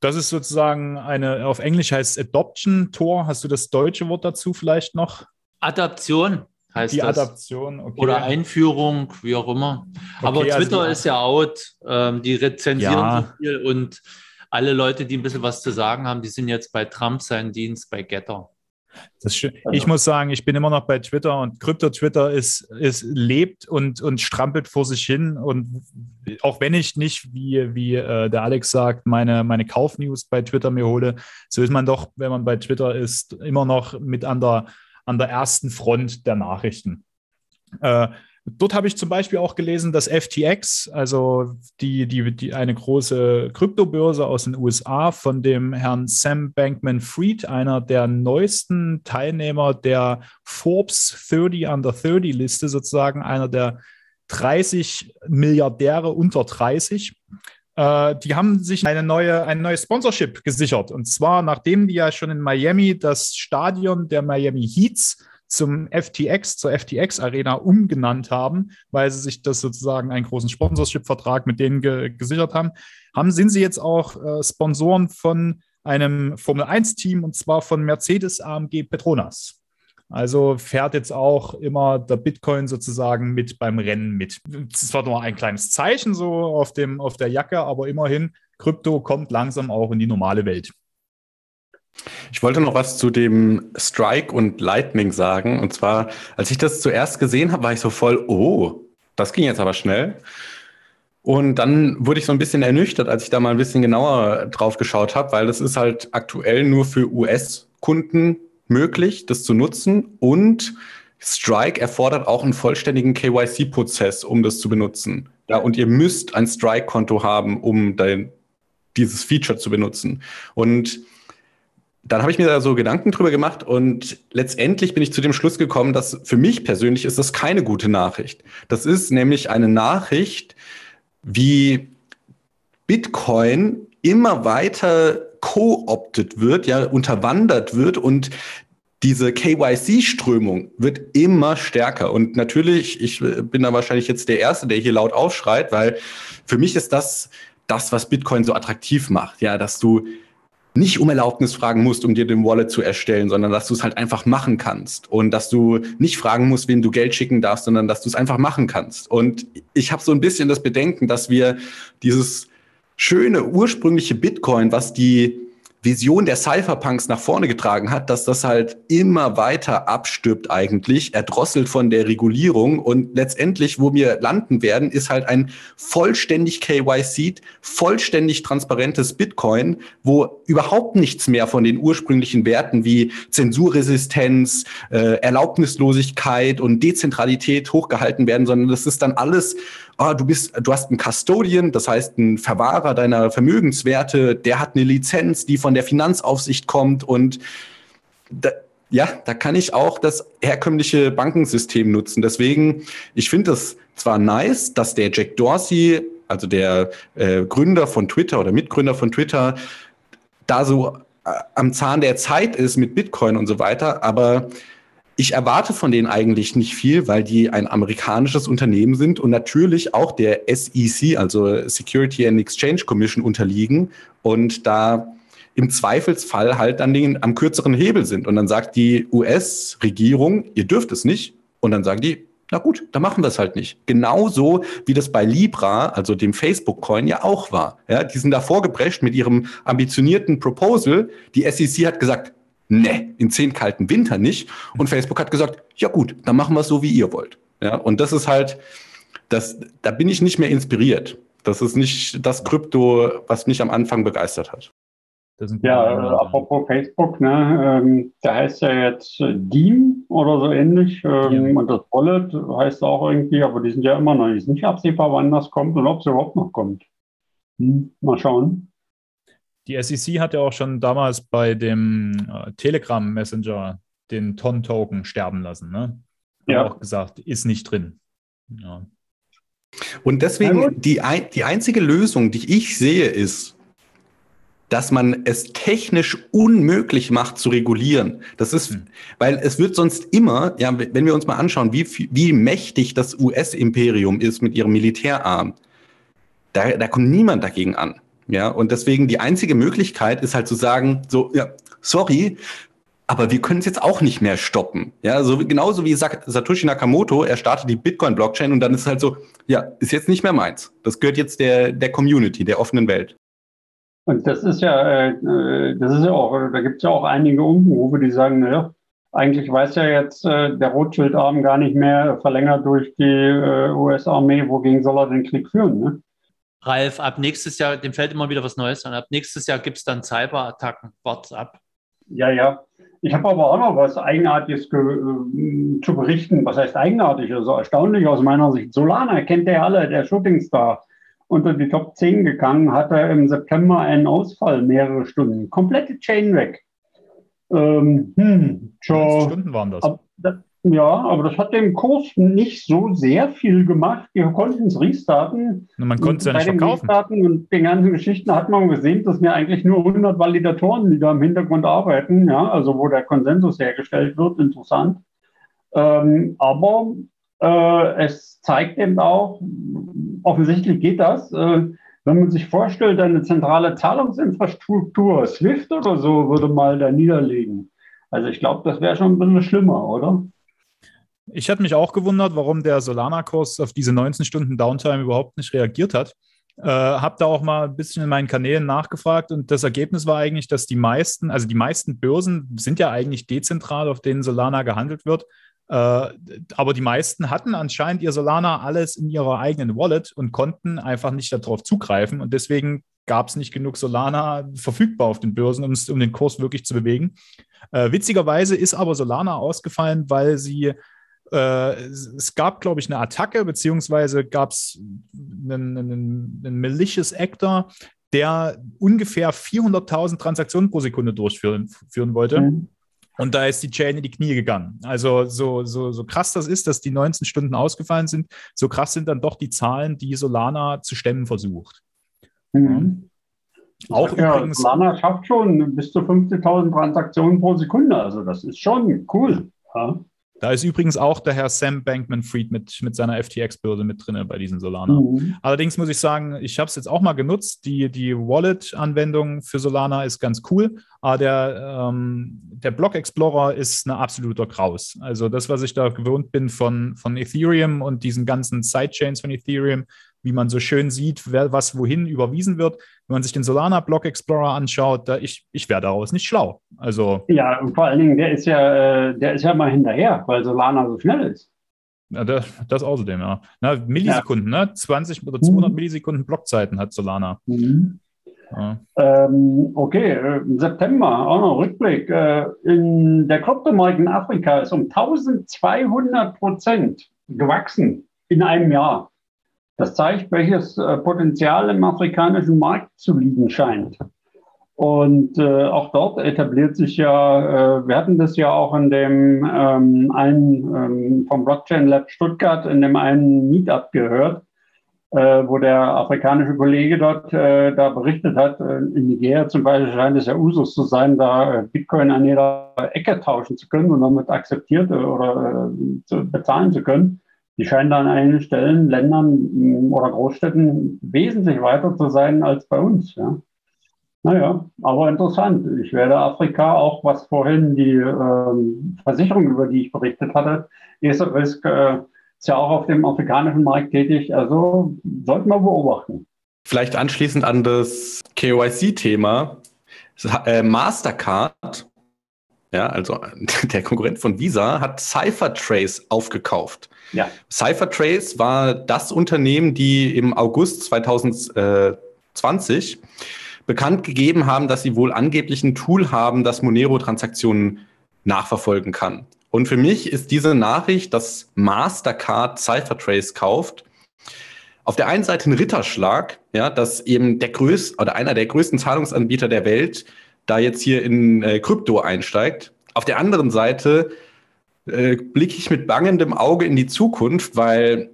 [SPEAKER 2] das ist sozusagen eine, auf Englisch heißt es Adoption Tor. Hast du das deutsche Wort dazu vielleicht noch?
[SPEAKER 3] Adaption heißt
[SPEAKER 2] Die
[SPEAKER 3] das.
[SPEAKER 2] Adaption, okay.
[SPEAKER 3] Oder Einführung, wie auch immer. Aber
[SPEAKER 2] Okay, also
[SPEAKER 3] Twitter
[SPEAKER 2] die-
[SPEAKER 3] ist ja out. Ähm, die rezensieren
[SPEAKER 2] Ja.
[SPEAKER 3] so viel und alle Leute, die ein bisschen was zu sagen haben, die sind jetzt bei Trump seinen Dienst bei Getter.
[SPEAKER 2] Schön. Ich muss sagen, ich bin immer noch bei Twitter und Krypto-Twitter ist, ist, lebt und, und strampelt vor sich hin. Und auch wenn ich nicht, wie, wie äh, der Alex sagt, meine, meine Kaufnews bei Twitter mir hole, so ist man doch, wenn man bei Twitter ist, immer noch mit an der, an der ersten Front der Nachrichten. Äh, Dort habe ich zum Beispiel auch gelesen, dass FTX, also die, die, die eine große Kryptobörse aus den USA von dem Herrn Sam Bankman Fried, einer der neuesten Teilnehmer der Forbes 30 under 30 Liste, sozusagen einer der 30 Milliardäre unter 30. Äh, die haben sich eine neue, ein neues Sponsorship gesichert. Und zwar, nachdem die ja schon in Miami das Stadion der Miami Heats zum FTX, zur FTX Arena umgenannt haben, weil sie sich das sozusagen einen großen Sponsorship-Vertrag mit denen ge gesichert haben, haben, sind sie jetzt auch äh, Sponsoren von einem Formel-1-Team und zwar von Mercedes AMG Petronas. Also fährt jetzt auch immer der Bitcoin sozusagen mit beim Rennen mit. Das ist zwar nur ein kleines Zeichen so auf, dem, auf der Jacke, aber immerhin, Krypto kommt langsam auch in die normale Welt.
[SPEAKER 1] Ich wollte noch was zu dem Strike und Lightning sagen. Und zwar, als ich das zuerst gesehen habe, war ich so voll, oh, das ging jetzt aber schnell. Und dann wurde ich so ein bisschen ernüchtert, als ich da mal ein bisschen genauer drauf geschaut habe, weil das ist halt aktuell nur für US-Kunden möglich, das zu nutzen. Und Strike erfordert auch einen vollständigen KYC-Prozess, um das zu benutzen. Ja, und ihr müsst ein Strike-Konto haben, um dein, dieses Feature zu benutzen. Und dann habe ich mir da so Gedanken drüber gemacht und letztendlich bin ich zu dem Schluss gekommen, dass für mich persönlich ist das keine gute Nachricht. Das ist nämlich eine Nachricht, wie Bitcoin immer weiter co-optet wird, ja, unterwandert wird und diese KYC-Strömung wird immer stärker. Und natürlich, ich bin da wahrscheinlich jetzt der Erste, der hier laut aufschreit, weil für mich ist das das, was Bitcoin so attraktiv macht. Ja, dass du nicht um Erlaubnis fragen musst, um dir den Wallet zu erstellen, sondern dass du es halt einfach machen kannst und dass du nicht fragen musst, wen du Geld schicken darfst, sondern dass du es einfach machen kannst. Und ich habe so ein bisschen das Bedenken, dass wir dieses schöne ursprüngliche Bitcoin, was die Vision der Cypherpunks nach vorne getragen hat, dass das halt immer weiter abstirbt eigentlich, erdrosselt von der Regulierung und letztendlich, wo wir landen werden, ist halt ein vollständig KYC, vollständig transparentes Bitcoin, wo überhaupt nichts mehr von den ursprünglichen Werten wie Zensurresistenz, äh, Erlaubnislosigkeit und Dezentralität hochgehalten werden, sondern das ist dann alles oh, du bist, du hast einen Custodian, das heißt ein Verwahrer deiner Vermögenswerte, der hat eine Lizenz, die von der Finanzaufsicht kommt und da, ja, da kann ich auch das herkömmliche Bankensystem nutzen. Deswegen, ich finde es zwar nice, dass der Jack Dorsey, also der äh, Gründer von Twitter oder Mitgründer von Twitter, da so äh, am Zahn der Zeit ist mit Bitcoin und so weiter, aber ich erwarte von denen eigentlich nicht viel, weil die ein amerikanisches Unternehmen sind und natürlich auch der SEC, also Security and Exchange Commission, unterliegen und da im Zweifelsfall halt dann den, am kürzeren Hebel sind. Und dann sagt die US-Regierung, ihr dürft es nicht. Und dann sagen die, na gut, dann machen wir es halt nicht. Genauso wie das bei Libra, also dem Facebook-Coin, ja auch war. Ja, die sind da vorgeprescht mit ihrem ambitionierten Proposal. Die SEC hat gesagt, ne, in zehn kalten Winter nicht. Und Facebook hat gesagt, ja gut, dann machen wir es so, wie ihr wollt. Ja, und das ist halt, das, da bin ich nicht mehr inspiriert. Das ist nicht das Krypto, was mich am Anfang begeistert hat.
[SPEAKER 4] ja, äh, apropos Facebook, ne, ähm, da heißt ja jetzt äh, Deem oder so ähnlich. Ähm, ja. Und das Wallet heißt auch irgendwie, aber die sind ja immer noch nicht, nicht absehbar, wann das kommt und ob es überhaupt noch kommt. Hm, mal schauen.
[SPEAKER 2] Die SEC hat ja auch schon damals bei dem äh, Telegram Messenger den Ton-Token sterben lassen. Ne? Ja. auch gesagt, ist nicht drin. Ja.
[SPEAKER 1] Und deswegen, die, die einzige Lösung, die ich sehe, ist, dass man es technisch unmöglich macht zu regulieren. Das ist, hm. weil es wird sonst immer, ja, wenn wir uns mal anschauen, wie, wie mächtig das US-Imperium ist mit ihrem Militärarm, da, da kommt niemand dagegen an. Ja, und deswegen die einzige Möglichkeit ist halt zu sagen, so, ja, sorry, aber wir können es jetzt auch nicht mehr stoppen. Ja, so genauso wie Satoshi Nakamoto, er startet die Bitcoin-Blockchain und dann ist es halt so, ja, ist jetzt nicht mehr meins. Das gehört jetzt der, der Community, der offenen Welt.
[SPEAKER 4] Und das ist ja, äh, das ist ja auch, da gibt es ja auch einige Umrufe, die sagen, naja, eigentlich weiß ja jetzt äh, der Rothschild-Arm gar nicht mehr verlängert durch die äh, US-Armee, wogegen soll er den Krieg führen, ne?
[SPEAKER 3] Ralf, ab nächstes Jahr, dem fällt immer wieder was Neues an. Ab nächstes Jahr gibt es dann Cyberattacken. Wart's ab.
[SPEAKER 4] Ja, ja. Ich habe aber auch noch was Eigenartiges äh, zu berichten. Was heißt eigenartig? Also erstaunlich aus meiner Sicht. Solana kennt ihr alle, der Shootingstar unter die Top 10 gegangen, hatte im September einen Ausfall, mehrere Stunden. Komplette Chain weg.
[SPEAKER 2] Ähm, hm, Stunden waren das?
[SPEAKER 4] Ab, das? Ja, aber das hat dem Kurs nicht so sehr viel gemacht. Wir konnten es restarten.
[SPEAKER 2] Und man konnte es ja nicht verkaufen. Restarten
[SPEAKER 4] und den ganzen Geschichten hat man gesehen, dass wir eigentlich nur 100 Validatoren, die da im Hintergrund arbeiten, ja, also wo der Konsensus hergestellt wird, interessant. Ähm, aber äh, es zeigt eben auch, offensichtlich geht das. Äh, wenn man sich vorstellt, eine zentrale Zahlungsinfrastruktur, SWIFT oder so, würde mal da niederlegen. Also ich glaube, das wäre schon ein bisschen schlimmer, oder?
[SPEAKER 2] Ich hatte mich auch gewundert, warum der Solana-Kurs auf diese 19 Stunden Downtime überhaupt nicht reagiert hat. Äh, habe da auch mal ein bisschen in meinen Kanälen nachgefragt und das Ergebnis war eigentlich, dass die meisten, also die meisten Börsen sind ja eigentlich dezentral, auf denen Solana gehandelt wird. Äh, aber die meisten hatten anscheinend ihr Solana alles in ihrer eigenen Wallet und konnten einfach nicht darauf zugreifen. Und deswegen gab es nicht genug Solana verfügbar auf den Börsen, um, um den Kurs wirklich zu bewegen. Äh, witzigerweise ist aber Solana ausgefallen, weil sie äh, es gab, glaube ich, eine Attacke, beziehungsweise gab es einen, einen, einen malicious Actor, der ungefähr 400.000 Transaktionen pro Sekunde durchführen wollte. Mhm. Und da ist die Chain in die Knie gegangen. Also so, so, so krass das ist, dass die 19 Stunden ausgefallen sind, so krass sind dann doch die Zahlen, die Solana zu stemmen versucht.
[SPEAKER 4] Mhm. Auch ja, übrigens. Solana schafft schon bis zu 50.000 Transaktionen pro Sekunde. Also das ist schon cool. Ja.
[SPEAKER 2] Da ist übrigens auch der Herr Sam Bankman-Fried mit, mit seiner FTX-Börse mit drin bei diesen Solana. Mhm. Allerdings muss ich sagen, ich habe es jetzt auch mal genutzt. Die, die Wallet-Anwendung für Solana ist ganz cool, aber der, ähm, der Block Explorer ist ein absoluter Kraus. Also das, was ich da gewohnt bin von, von Ethereum und diesen ganzen Sidechains von Ethereum, wie man so schön sieht, wer, was wohin überwiesen wird. Wenn man sich den Solana Block Explorer anschaut, da ich, ich wäre daraus nicht schlau. Also
[SPEAKER 4] ja, und vor allen Dingen, der ist ja, äh, der ist ja mal hinterher, weil Solana so schnell ist.
[SPEAKER 2] Ja, das, das außerdem, ja. Na, Millisekunden, ja. ne? 20 oder 200 mhm. Millisekunden Blockzeiten hat Solana. Mhm.
[SPEAKER 4] Ja. Ähm, okay, äh, im September, auch noch Rückblick. Äh, in der Kryptomarkt in Afrika ist um 1200 Prozent gewachsen in einem Jahr. Das zeigt, welches äh, Potenzial im afrikanischen Markt zu liegen scheint. Und äh, auch dort etabliert sich ja, äh, wir hatten das ja auch in dem ähm, einen ähm, vom Blockchain Lab Stuttgart in dem einen Meetup gehört, äh, wo der afrikanische Kollege dort äh, da berichtet hat, äh, in Nigeria zum Beispiel scheint es ja Usus zu sein, da Bitcoin an jeder Ecke tauschen zu können und damit akzeptiert oder zu bezahlen zu können die scheinen an einigen Stellen, Ländern mm, oder Großstädten wesentlich weiter zu sein als bei uns. Ja. Naja, aber interessant. Ich werde Afrika auch, was vorhin die ähm, Versicherung, über die ich berichtet hatte, ESRisk äh, ist ja auch auf dem afrikanischen Markt tätig. Also sollten wir beobachten.
[SPEAKER 1] Vielleicht anschließend an das KYC-Thema. Äh, Mastercard ja, also der Konkurrent von Visa hat CipherTrace aufgekauft. Ja. CipherTrace war das Unternehmen, die im August 2020 bekannt gegeben haben, dass sie wohl angeblich ein Tool haben, das Monero-Transaktionen nachverfolgen kann. Und für mich ist diese Nachricht, dass Mastercard Cyphertrace kauft, auf der einen Seite ein Ritterschlag, ja, dass eben der größte oder einer der größten Zahlungsanbieter der Welt da jetzt hier in äh, Krypto einsteigt. Auf der anderen Seite äh, blicke ich mit bangendem Auge in die Zukunft, weil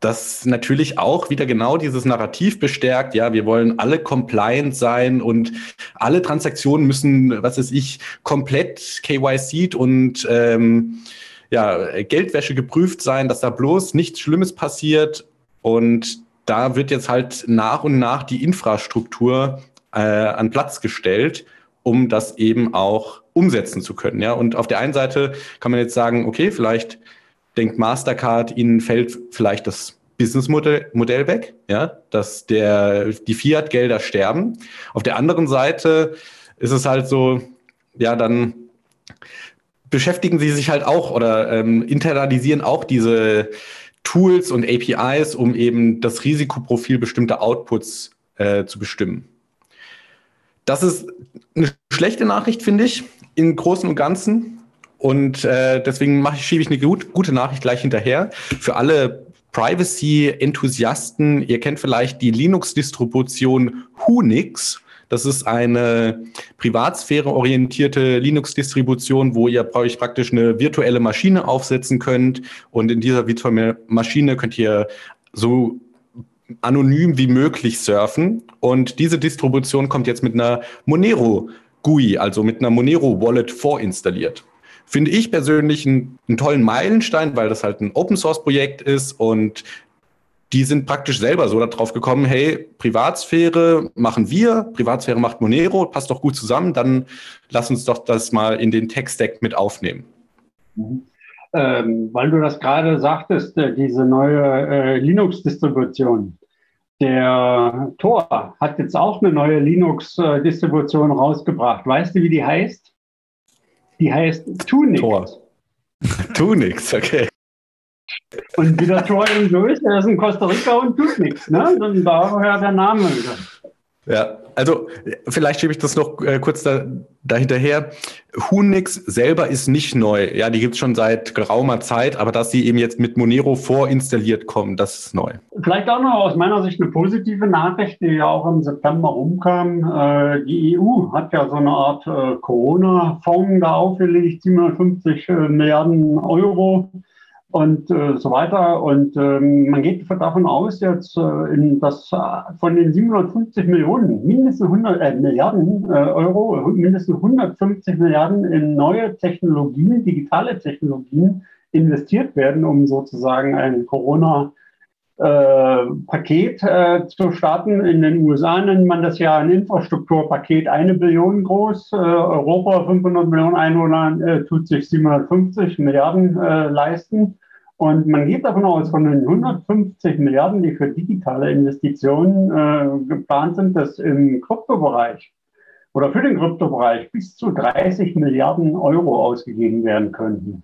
[SPEAKER 1] das natürlich auch wieder genau dieses Narrativ bestärkt. Ja, wir wollen alle compliant sein und alle Transaktionen müssen, was weiß ich, komplett KYC und ähm, ja, Geldwäsche geprüft sein, dass da bloß nichts Schlimmes passiert. Und da wird jetzt halt nach und nach die Infrastruktur äh, an Platz gestellt, um das eben auch umsetzen zu können. Ja, und auf der einen Seite kann man jetzt sagen, okay, vielleicht denkt Mastercard, ihnen fällt vielleicht das Businessmodell Modell weg, ja, dass der, die Fiat-Gelder sterben. Auf der anderen Seite ist es halt so, ja, dann beschäftigen sie sich halt auch oder ähm, internalisieren auch diese Tools und APIs, um eben das Risikoprofil bestimmter Outputs äh, zu bestimmen. Das ist eine schlechte Nachricht, finde ich, im Großen und Ganzen. Und äh, deswegen ich, schiebe ich eine gut, gute Nachricht gleich hinterher. Für alle Privacy-Enthusiasten, ihr kennt vielleicht die Linux-Distribution Hunix. Das ist eine privatsphäre-orientierte Linux-Distribution, wo ihr euch praktisch eine virtuelle Maschine aufsetzen könnt. Und in dieser virtuellen Maschine könnt ihr so anonym wie möglich surfen. Und diese Distribution kommt jetzt mit einer Monero GUI, also mit einer Monero Wallet vorinstalliert finde ich persönlich einen, einen tollen Meilenstein, weil das halt ein Open Source Projekt ist und die sind praktisch selber so darauf gekommen, hey, Privatsphäre machen wir, Privatsphäre macht Monero, passt doch gut zusammen, dann lass uns doch das mal in den Tech-Stack mit aufnehmen.
[SPEAKER 4] Mhm. Ähm, weil du das gerade sagtest, äh, diese neue äh, Linux-Distribution. Der Tor hat jetzt auch eine neue Linux-Distribution rausgebracht. Weißt du, wie die heißt? Die heißt Tunix. Tor.
[SPEAKER 1] Tunix, okay.
[SPEAKER 4] Und wie der Tor eben so ist, er ist in Costa Rica und tut nichts. Ne? Dann daher der Name.
[SPEAKER 1] Ja, also vielleicht schiebe ich das noch äh, kurz da, dahinterher. Hunix selber ist nicht neu. Ja, die gibt es schon seit geraumer Zeit, aber dass sie eben jetzt mit Monero vorinstalliert kommen, das ist neu.
[SPEAKER 4] Vielleicht auch noch aus meiner Sicht eine positive Nachricht, die ja auch im September rumkam. Äh, die EU hat ja so eine Art äh, Corona-Fonds da aufgelegt, 750 äh, Milliarden Euro und äh, so weiter. Und ähm, man geht davon aus, jetzt, äh, in, dass äh, von den 750 Millionen mindestens 100 äh, Milliarden äh, Euro, mindestens 150 Milliarden in neue Technologien, digitale Technologien investiert werden, um sozusagen ein Corona Paket äh, zu starten. In den USA nennt man das ja ein Infrastrukturpaket, eine Billion groß. Äh, Europa 500 Millionen Einwohner äh, tut sich 750 Milliarden äh, leisten. Und man geht davon aus, von den 150 Milliarden, die für digitale Investitionen äh, geplant sind, dass im Kryptobereich oder für den Kryptobereich bis zu 30 Milliarden Euro ausgegeben werden könnten.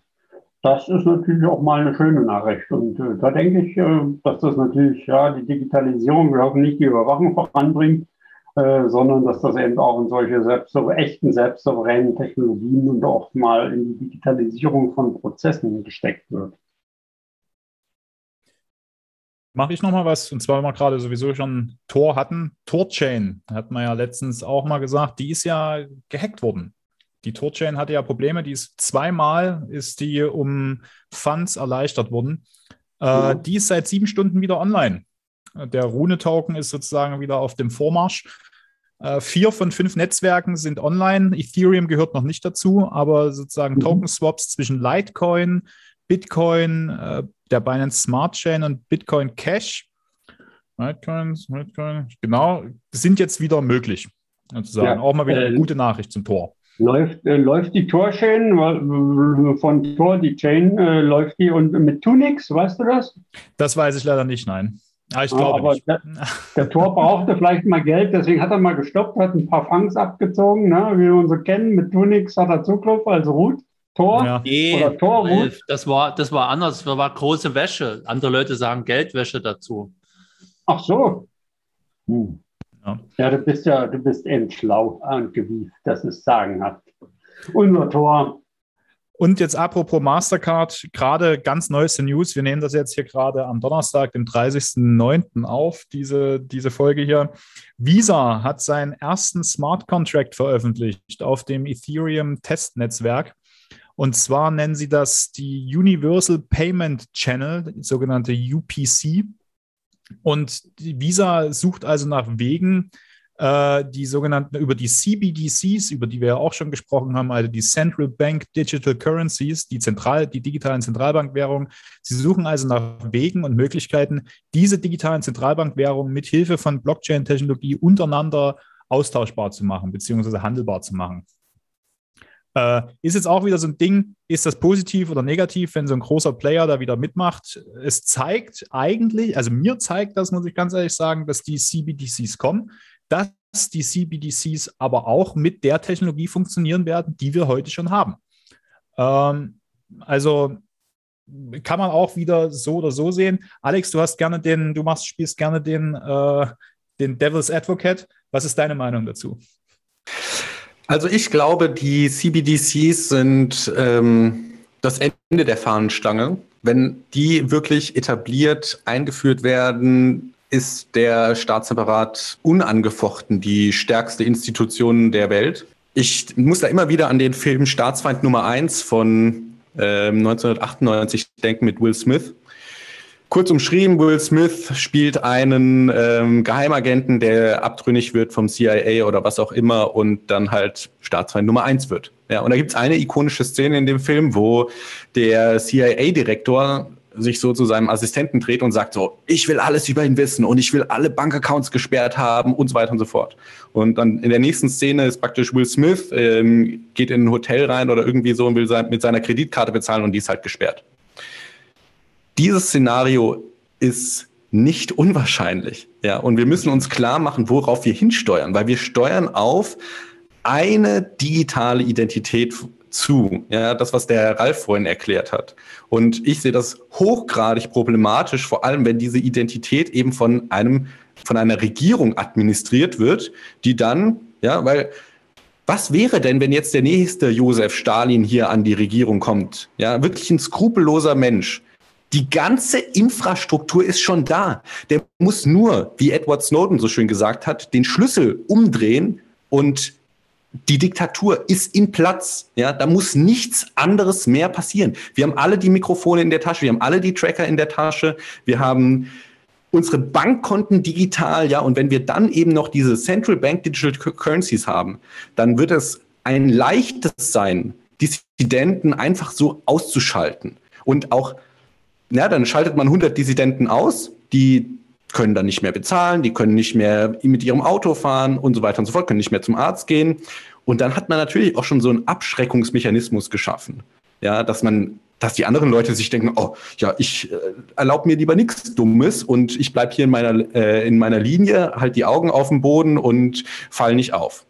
[SPEAKER 4] Das ist natürlich auch mal eine schöne Nachricht. Und äh, da denke ich, äh, dass das natürlich ja die Digitalisierung, wir hoffen nicht die Überwachung voranbringt, äh, sondern dass das eben auch in solche selbst, echten selbstsouveränen Technologien und auch mal in die Digitalisierung von Prozessen gesteckt wird.
[SPEAKER 2] Mache ich nochmal was, und zwar, wenn wir gerade sowieso schon Tor hatten. Torchain, hat man ja letztens auch mal gesagt, die ist ja gehackt worden. Die Torchain hatte ja Probleme, die ist zweimal ist die um Funds erleichtert worden. Äh, Die ist seit sieben Stunden wieder online. Der Rune-Token ist sozusagen wieder auf dem Vormarsch. Äh, vier von fünf Netzwerken sind online. Ethereum gehört noch nicht dazu, aber sozusagen mhm. Token-Swaps zwischen Litecoin, Bitcoin, äh, der Binance Smart Chain und Bitcoin Cash. Litecoin, Litecoin, genau, sind jetzt wieder möglich. Sozusagen. Ja, auch mal wieder eine äh, gute Nachricht zum Tor.
[SPEAKER 4] Läuft, äh, läuft die Tor-Chain von Tor, die Chain, äh, läuft die und mit Tunix, weißt du das?
[SPEAKER 2] Das weiß ich leider nicht, nein. Ah, ich glaube aber
[SPEAKER 4] nicht. Der, der, Tor brauchte vielleicht mal Geld, deswegen hat er mal gestoppt, hat ein paar Fangs abgezogen, ne, wie wir uns so kennen. Mit Tunix hat er Zugriff, also Root. Tor
[SPEAKER 3] ja. nee, oder Tor das war, das war anders, das war große Wäsche. Andere Leute sagen Geldwäsche dazu.
[SPEAKER 4] Ach so. Hm. Ja. ja, du bist ja, du bist eben schlau und gewieft, dass es sagen hat. Unser Tor.
[SPEAKER 2] Und jetzt apropos Mastercard, gerade ganz neueste News. Wir nehmen das jetzt hier gerade am Donnerstag, dem 30.09. auf, diese, diese Folge hier. Visa hat seinen ersten Smart Contract veröffentlicht auf dem Ethereum Testnetzwerk. Und zwar nennen sie das die Universal Payment Channel, sogenannte UPC. Und Visa sucht also nach Wegen, äh, die sogenannten über die CBDCs, über die wir ja auch schon gesprochen haben, also die Central Bank Digital Currencies, die, Zentral, die digitalen Zentralbankwährungen. Sie suchen also nach Wegen und Möglichkeiten, diese digitalen Zentralbankwährungen mit Hilfe von Blockchain-Technologie untereinander austauschbar zu machen, beziehungsweise handelbar zu machen. Äh, ist jetzt auch wieder so ein Ding, ist das positiv oder negativ, wenn so ein großer Player da wieder mitmacht? Es zeigt eigentlich, also mir zeigt das, muss ich ganz ehrlich sagen, dass die CBDCs kommen, dass die CBDCs aber auch mit der Technologie funktionieren werden, die wir heute schon haben. Ähm, also kann man auch wieder so oder so sehen. Alex, du hast gerne den, du machst, spielst gerne den, äh, den Devil's Advocate. Was ist deine Meinung dazu?
[SPEAKER 1] Also ich glaube, die CBDCs sind ähm, das Ende der Fahnenstange. Wenn die wirklich etabliert eingeführt werden, ist der Staatsapparat unangefochten die stärkste Institution der Welt. Ich muss da immer wieder an den Film Staatsfeind Nummer 1 von äh, 1998 denken mit Will Smith. Kurz umschrieben, Will Smith spielt einen ähm, Geheimagenten, der abtrünnig wird vom CIA oder was auch immer und dann halt Staatsfeind Nummer eins wird. Ja, und da gibt's eine ikonische Szene in dem Film, wo der CIA-Direktor sich so zu seinem Assistenten dreht und sagt so, ich will alles über ihn wissen und ich will alle Bankaccounts gesperrt haben und so weiter und so fort. Und dann in der nächsten Szene ist praktisch Will Smith, ähm, geht in ein Hotel rein oder irgendwie so und will sein, mit seiner Kreditkarte bezahlen und die ist halt gesperrt. Dieses Szenario ist nicht unwahrscheinlich. Ja, und wir müssen uns klar machen, worauf wir hinsteuern, weil wir steuern auf eine digitale Identität zu. Ja, das, was der Ralf vorhin erklärt hat. Und ich sehe das hochgradig problematisch, vor allem wenn diese Identität eben von einem, von einer Regierung administriert wird, die dann, ja, weil was wäre denn, wenn jetzt der nächste Josef Stalin hier an die Regierung kommt? Ja, wirklich ein skrupelloser Mensch, die ganze Infrastruktur ist schon da. Der muss nur, wie Edward Snowden so schön gesagt hat, den Schlüssel umdrehen und die Diktatur ist in Platz. Ja, da muss nichts anderes mehr passieren. Wir haben alle die Mikrofone in der Tasche, wir haben alle die Tracker in der Tasche, wir haben unsere Bankkonten digital, ja, und wenn wir dann eben noch diese Central Bank Digital Currencies haben, dann wird es ein leichtes sein, Dissidenten einfach so auszuschalten und auch ja, dann schaltet man 100 Dissidenten aus, die können dann nicht mehr bezahlen, die können nicht mehr mit ihrem Auto fahren und so weiter und so fort, können nicht mehr zum Arzt gehen. Und dann hat man natürlich auch schon so einen Abschreckungsmechanismus geschaffen. Ja, dass man, dass die anderen Leute sich denken, oh, ja, ich äh, erlaube mir lieber nichts Dummes und ich bleibe hier in meiner, äh, in meiner Linie, halt die Augen auf dem Boden und fall nicht auf.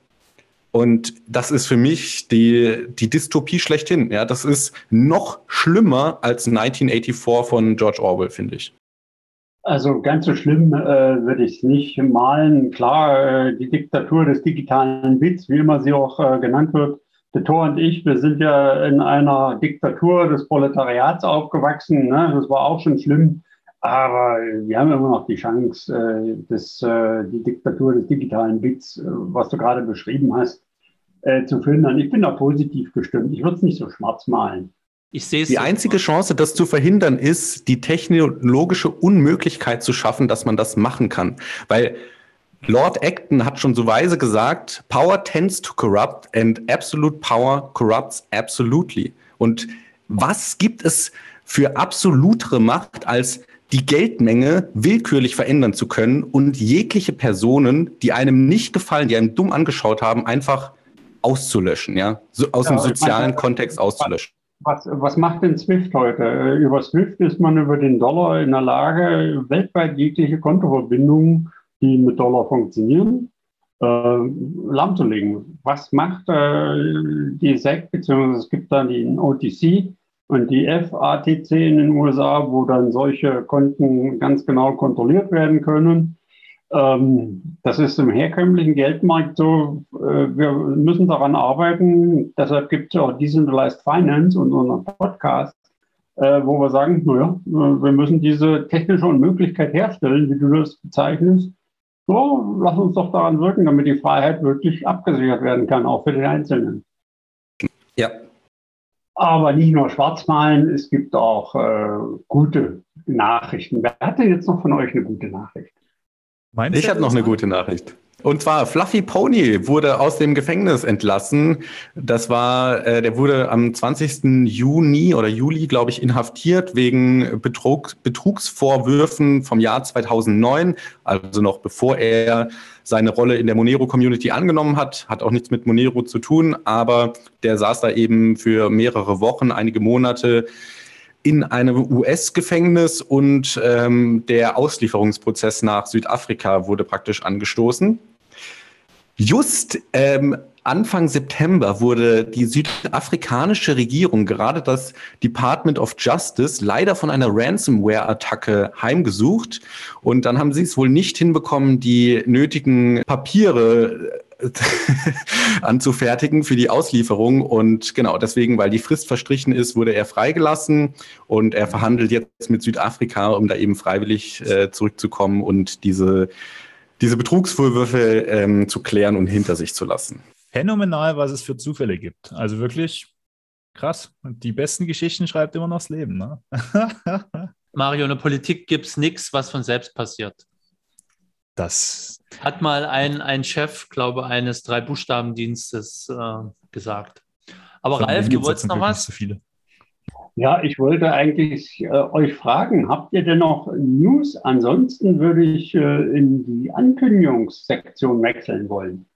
[SPEAKER 1] Und das ist für mich die, die Dystopie schlechthin. Ja, das ist noch schlimmer als 1984 von George Orwell, finde ich.
[SPEAKER 4] Also ganz so schlimm äh, würde ich es nicht malen. Klar, äh, die Diktatur des digitalen Bits, wie immer sie auch äh, genannt wird. Der Thor und ich, wir sind ja in einer Diktatur des Proletariats aufgewachsen. Ne? Das war auch schon schlimm. Aber wir haben immer noch die Chance, äh, das, äh, die Diktatur des digitalen Bits, äh, was du gerade beschrieben hast, äh, zu verhindern. Ich bin da positiv gestimmt. Ich würde es nicht so schwarz malen.
[SPEAKER 1] Ich sehe Die einzige Chance, das zu verhindern, ist, die technologische Unmöglichkeit zu schaffen, dass man das machen kann. Weil Lord Acton hat schon so weise gesagt, Power tends to corrupt and absolute power corrupts absolutely. Und was gibt es für absolutere Macht als die Geldmenge willkürlich verändern zu können und jegliche Personen, die einem nicht gefallen, die einem dumm angeschaut haben, einfach auszulöschen, ja, so, aus ja, dem sozialen meine, Kontext auszulöschen.
[SPEAKER 4] Was, was macht denn SWIFT heute? Äh, über SWIFT ist man über den Dollar in der Lage, weltweit jegliche Kontoverbindungen, die mit Dollar funktionieren, äh, lahmzulegen. Was macht äh, die SEC, beziehungsweise es gibt dann die OTC und die FATC in den USA, wo dann solche Konten ganz genau kontrolliert werden können. Ähm, das ist im herkömmlichen Geldmarkt so. Äh, wir müssen daran arbeiten. Deshalb gibt es auch Decentralized Finance und unseren Podcast, äh, wo wir sagen, naja, äh, wir müssen diese technische Unmöglichkeit herstellen, wie du das bezeichnest. So, lass uns doch daran wirken, damit die Freiheit wirklich abgesichert werden kann, auch für den Einzelnen.
[SPEAKER 1] Ja.
[SPEAKER 4] Aber nicht nur Schwarzmalen, es gibt auch äh, gute Nachrichten. Wer hat denn jetzt noch von euch eine gute Nachricht?
[SPEAKER 1] Meinst ich habe noch eine gute Nachricht. Und zwar Fluffy Pony wurde aus dem Gefängnis entlassen. Das war, äh, der wurde am 20. Juni oder Juli, glaube ich, inhaftiert wegen Betrug, Betrugsvorwürfen vom Jahr 2009, also noch bevor er seine Rolle in der Monero-Community angenommen hat. Hat auch nichts mit Monero zu tun, aber der saß da eben für mehrere Wochen, einige Monate in einem US-Gefängnis und ähm, der Auslieferungsprozess nach Südafrika wurde praktisch angestoßen. Just ähm, Anfang September wurde die südafrikanische Regierung, gerade das Department of Justice, leider von einer Ransomware-Attacke heimgesucht. Und dann haben sie es wohl nicht hinbekommen, die nötigen Papiere anzufertigen für die Auslieferung. Und genau deswegen, weil die Frist verstrichen ist, wurde er freigelassen und er verhandelt jetzt mit Südafrika, um da eben freiwillig äh, zurückzukommen und diese diese Betrugsvorwürfe ähm, zu klären und hinter sich zu lassen.
[SPEAKER 2] Phänomenal, was es für Zufälle gibt. Also wirklich krass. Und die besten Geschichten schreibt immer noch das Leben. Ne?
[SPEAKER 3] Mario, in der Politik gibt es nichts, was von selbst passiert.
[SPEAKER 2] Das
[SPEAKER 3] hat mal ein, ein Chef, glaube eines Drei-Buchstaben-Dienstes äh, gesagt. Aber Ralf, du wolltest noch was?
[SPEAKER 4] So viele. Ja, ich wollte eigentlich äh, euch fragen, habt ihr denn noch News? Ansonsten würde ich äh, in die Ankündigungssektion wechseln wollen.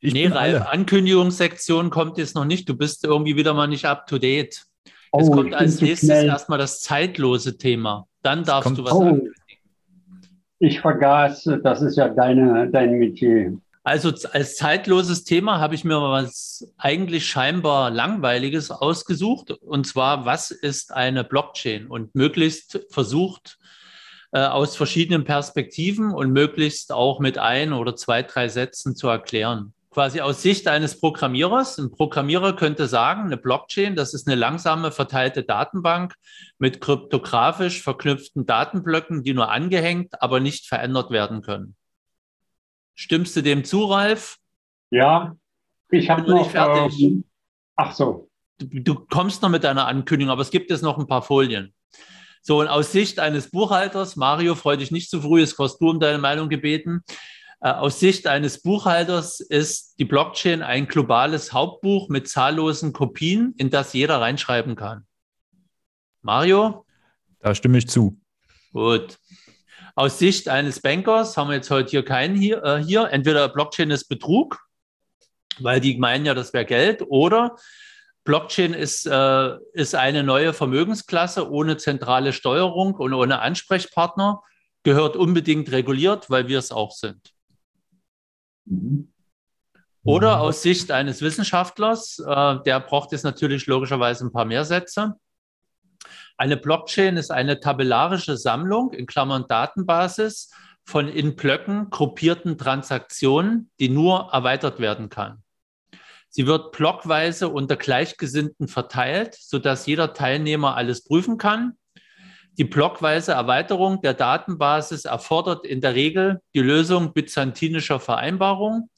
[SPEAKER 3] Ich nee, Ralf, Ankündigungssektion kommt jetzt noch nicht. Du bist irgendwie wieder mal nicht up to date. Oh, es kommt als nächstes erstmal das zeitlose Thema. Dann darfst du was oh, ankündigen.
[SPEAKER 4] Ich vergaß, das ist ja deine, dein Metier.
[SPEAKER 3] Also als zeitloses Thema habe ich mir was eigentlich scheinbar langweiliges ausgesucht. Und zwar, was ist eine Blockchain? Und möglichst versucht äh, aus verschiedenen Perspektiven und möglichst auch mit ein oder zwei, drei Sätzen zu erklären. Quasi aus Sicht eines Programmierers. Ein Programmierer könnte sagen, eine Blockchain, das ist eine langsame verteilte Datenbank mit kryptografisch verknüpften Datenblöcken, die nur angehängt, aber nicht verändert werden können. Stimmst du dem zu, Ralf?
[SPEAKER 4] Ja, ich habe noch.
[SPEAKER 3] fertig. Ähm, ach so. Du, du, kommst noch mit deiner Ankündigung, aber es gibt jetzt noch ein paar Folien. So, und aus Sicht eines Buchhalters, Mario, freu dich nicht zu früh, es kostet du um deine Meinung gebeten. Äh, aus Sicht eines Buchhalters ist die Blockchain ein globales Hauptbuch mit zahllosen Kopien, in das jeder reinschreiben kann. Mario?
[SPEAKER 2] Da stimme ich zu.
[SPEAKER 3] Gut. Aus Sicht eines Bankers haben wir jetzt heute hier keinen hier. Äh, hier. Entweder Blockchain ist Betrug, weil die meinen ja, das wäre Geld, oder Blockchain ist, äh, ist eine neue Vermögensklasse ohne zentrale Steuerung und ohne Ansprechpartner, gehört unbedingt reguliert, weil wir es auch sind. Oder aus Sicht eines Wissenschaftlers, äh, der braucht jetzt natürlich logischerweise ein paar mehr Sätze. Eine Blockchain ist eine tabellarische Sammlung in Klammern Datenbasis von in Blöcken gruppierten Transaktionen, die nur erweitert werden kann. Sie wird blockweise unter Gleichgesinnten verteilt, sodass jeder Teilnehmer alles prüfen kann. Die blockweise Erweiterung der Datenbasis erfordert in der Regel die Lösung byzantinischer Vereinbarungen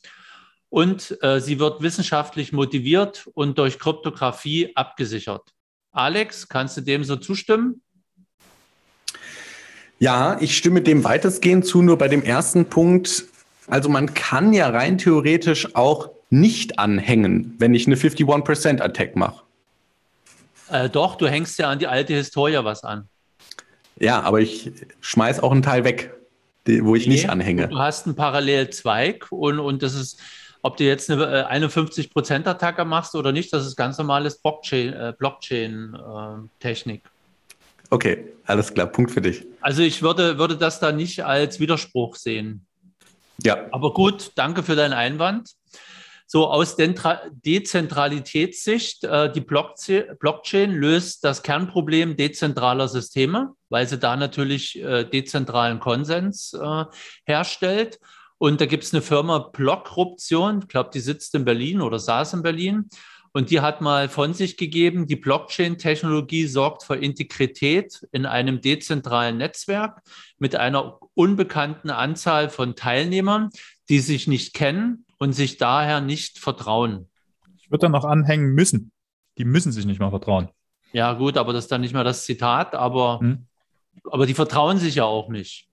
[SPEAKER 3] und äh, sie wird wissenschaftlich motiviert und durch Kryptographie abgesichert. Alex, kannst du dem so zustimmen?
[SPEAKER 1] Ja, ich stimme dem weitestgehend zu, nur bei dem ersten Punkt. Also man kann ja rein theoretisch auch nicht anhängen, wenn ich eine 51%-Attack mache.
[SPEAKER 3] Äh, doch, du hängst ja an die alte Historie was an.
[SPEAKER 1] Ja, aber ich schmeiß auch einen Teil weg, wo ich nee, nicht anhänge.
[SPEAKER 3] Du hast einen Parallelzweig und, und das ist ob du jetzt eine 51%-Attacke äh, machst oder nicht, das ist ganz normales Blockchain-Technik. Blockchain, äh,
[SPEAKER 1] okay, alles klar, Punkt für dich.
[SPEAKER 3] Also ich würde, würde das da nicht als Widerspruch sehen.
[SPEAKER 1] Ja.
[SPEAKER 3] Aber gut, danke für deinen Einwand. So aus Dezentralitätssicht, äh, die Blockchain löst das Kernproblem dezentraler Systeme, weil sie da natürlich äh, dezentralen Konsens äh, herstellt. Und da gibt es eine Firma Blockruption, ich glaube, die sitzt in Berlin oder saß in Berlin. Und die hat mal von sich gegeben, die Blockchain-Technologie sorgt für Integrität in einem dezentralen Netzwerk mit einer unbekannten Anzahl von Teilnehmern, die sich nicht kennen und sich daher nicht vertrauen.
[SPEAKER 2] Ich würde da noch anhängen müssen. Die müssen sich nicht mal vertrauen.
[SPEAKER 3] Ja, gut, aber das ist dann nicht mehr das Zitat, aber, hm. aber die vertrauen sich ja auch nicht.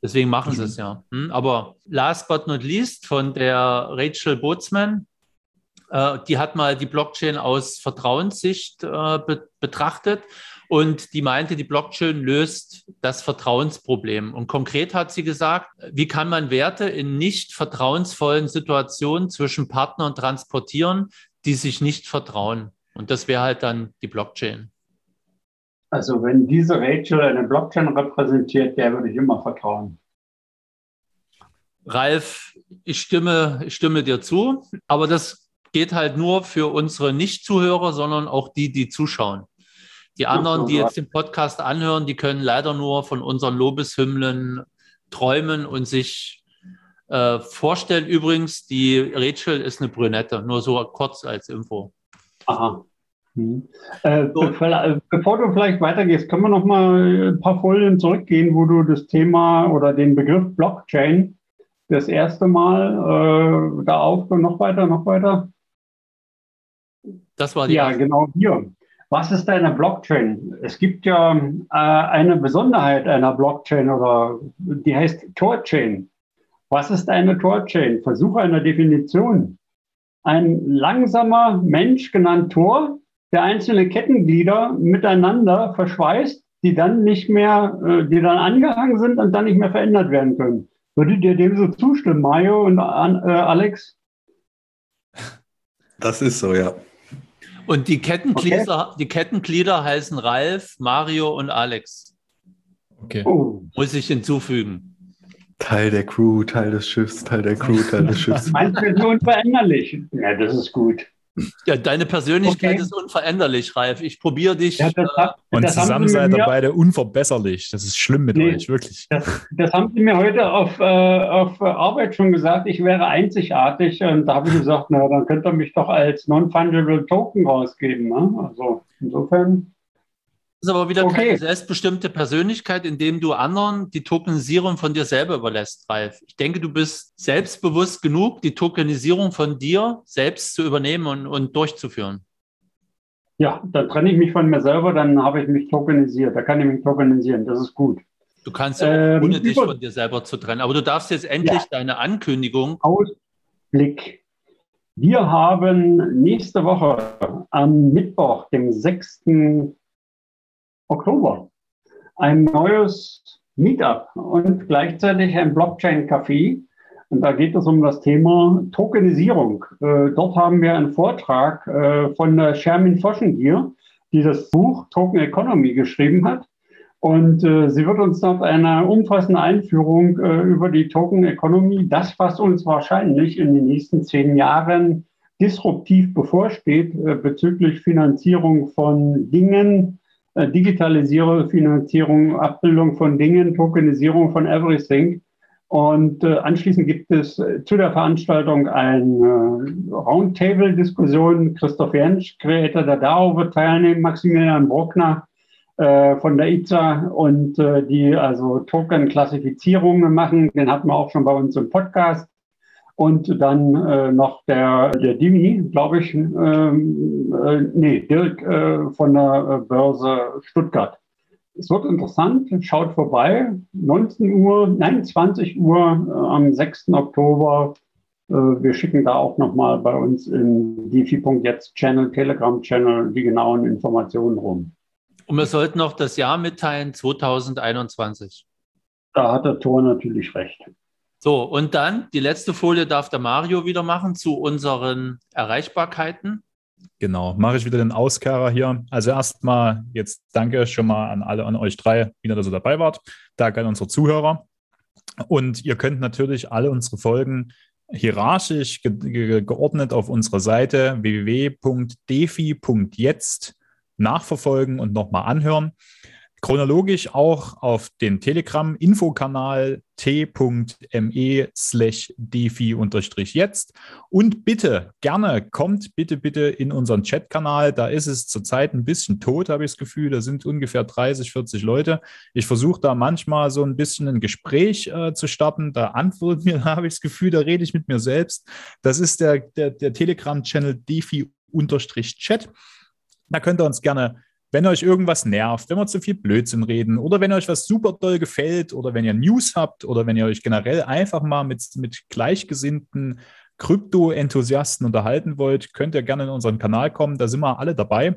[SPEAKER 3] Deswegen machen mhm. sie es ja. Hm? Aber last but not least von der Rachel Bootsman, äh, die hat mal die Blockchain aus Vertrauenssicht äh, be betrachtet und die meinte, die Blockchain löst das Vertrauensproblem. Und konkret hat sie gesagt, wie kann man Werte in nicht vertrauensvollen Situationen zwischen Partnern transportieren, die sich nicht vertrauen? Und das wäre halt dann die Blockchain.
[SPEAKER 4] Also wenn diese Rachel eine Blockchain repräsentiert, der würde ich immer vertrauen.
[SPEAKER 3] Ralf, ich stimme, ich stimme dir zu, aber das geht halt nur für unsere Nicht-Zuhörer, sondern auch die, die zuschauen. Die anderen, die jetzt den Podcast anhören, die können leider nur von unseren Lobeshymnen träumen und sich äh, vorstellen. Übrigens, die Rachel ist eine Brünette, nur so kurz als Info.
[SPEAKER 4] Aha. Hm. Äh, so. bevor, äh, bevor du vielleicht weitergehst, können wir noch mal ein paar Folien zurückgehen, wo du das Thema oder den Begriff Blockchain das erste Mal äh, da auf und noch weiter, noch weiter.
[SPEAKER 3] Das war die
[SPEAKER 4] Ja, erste. genau hier. Was ist eine Blockchain? Es gibt ja äh, eine Besonderheit einer Blockchain oder die heißt Torchain. Was ist eine Torchain? Versuche einer Definition. Ein langsamer Mensch genannt Tor, der einzelne Kettenglieder miteinander verschweißt, die dann nicht mehr, äh, die dann angehangen sind und dann nicht mehr verändert werden können. Würdet ihr dem so zustimmen, Mario und äh, Alex?
[SPEAKER 1] Das ist so, ja.
[SPEAKER 3] Und die Kettenglieder, okay. die Kettenglieder heißen Ralf, Mario und Alex.
[SPEAKER 2] Okay.
[SPEAKER 3] Oh. Muss ich hinzufügen.
[SPEAKER 1] Teil der Crew, Teil des Schiffs, Teil der Crew, Teil des Schiffs.
[SPEAKER 4] Meinst du so unveränderlich? Ja, das ist gut.
[SPEAKER 3] Ja, deine Persönlichkeit okay. ist unveränderlich, Ralf. Ich probiere dich. Ja,
[SPEAKER 2] das, das, und das zusammen seid ihr beide unverbesserlich. Das ist schlimm mit nee, euch, wirklich.
[SPEAKER 4] Das, das, haben sie mir heute auf, äh, auf Arbeit schon gesagt, ich wäre einzigartig. Und da habe ich gesagt, na, dann könnt ihr mich doch als Non-Fungible Token rausgeben. Ne? Also insofern
[SPEAKER 3] ist aber wieder okay. keine selbstbestimmte Persönlichkeit, indem du anderen die Tokenisierung von dir selber überlässt, Ralf. Ich denke, du bist selbstbewusst genug, die Tokenisierung von dir selbst zu übernehmen und, und durchzuführen.
[SPEAKER 4] Ja, dann trenne ich mich von mir selber, dann habe ich mich tokenisiert. Da kann ich mich tokenisieren, das ist gut.
[SPEAKER 3] Du kannst ja auch, ähm, ohne dich von dir selber zu trennen. Aber du darfst jetzt endlich ja. deine Ankündigung.
[SPEAKER 4] Ausblick. Wir haben nächste Woche am Mittwoch, dem 6. Oktober ein neues Meetup und gleichzeitig ein Blockchain-Café. Und da geht es um das Thema Tokenisierung. Äh, dort haben wir einen Vortrag äh, von der Shermin Foschengier, die das Buch Token Economy geschrieben hat. Und äh, sie wird uns dort eine umfassende Einführung äh, über die Token Economy, das, was uns wahrscheinlich in den nächsten zehn Jahren disruptiv bevorsteht äh, bezüglich Finanzierung von Dingen, Digitalisierung, Finanzierung, Abbildung von Dingen, Tokenisierung von Everything. Und äh, anschließend gibt es äh, zu der Veranstaltung eine äh, Roundtable-Diskussion. Christoph Jentsch, Creator der DAO, wird teilnehmen, Maximilian Bruckner äh, von der ITSA und äh, die also Token-Klassifizierungen machen. Den hatten wir auch schon bei uns im Podcast und dann äh, noch der, der Dimi, glaube ich, ähm, äh, nee, Dirk äh, von der äh, Börse Stuttgart. Es wird interessant, schaut vorbei. 19 Uhr, nein, 20 Uhr äh, am 6. Oktober. Äh, wir schicken da auch nochmal bei uns in Defi.jetzt Channel, Telegram Channel die genauen Informationen rum.
[SPEAKER 3] Und wir sollten noch das Jahr mitteilen, 2021.
[SPEAKER 4] Da hat der Tor natürlich recht.
[SPEAKER 3] So, und dann die letzte Folie darf der Mario wieder machen zu unseren Erreichbarkeiten.
[SPEAKER 2] Genau, mache ich wieder den Auskehrer hier. Also erstmal jetzt danke schon mal an alle, an euch drei, wieder, dass ihr dabei wart. Danke an unsere Zuhörer. Und ihr könnt natürlich alle unsere Folgen hierarchisch ge ge geordnet auf unserer Seite www.defi.jetzt nachverfolgen und nochmal anhören. Chronologisch auch auf den Telegram-Infokanal t.me slash defi-jetzt. Und bitte, gerne, kommt bitte, bitte in unseren Chat-Kanal. Da ist es zurzeit ein bisschen tot, habe ich das Gefühl. Da sind ungefähr 30, 40 Leute. Ich versuche da manchmal so ein bisschen ein Gespräch äh, zu starten. Da antwortet mir, habe ich das Gefühl, da rede ich mit mir selbst. Das ist der, der, der Telegram-Channel defi-chat. Da könnt ihr uns gerne wenn euch irgendwas nervt, wenn wir zu viel Blödsinn reden oder wenn euch was super doll gefällt oder wenn ihr News habt oder wenn ihr euch generell einfach mal mit, mit gleichgesinnten Krypto-Enthusiasten unterhalten wollt, könnt ihr gerne in unseren Kanal kommen. Da sind wir alle dabei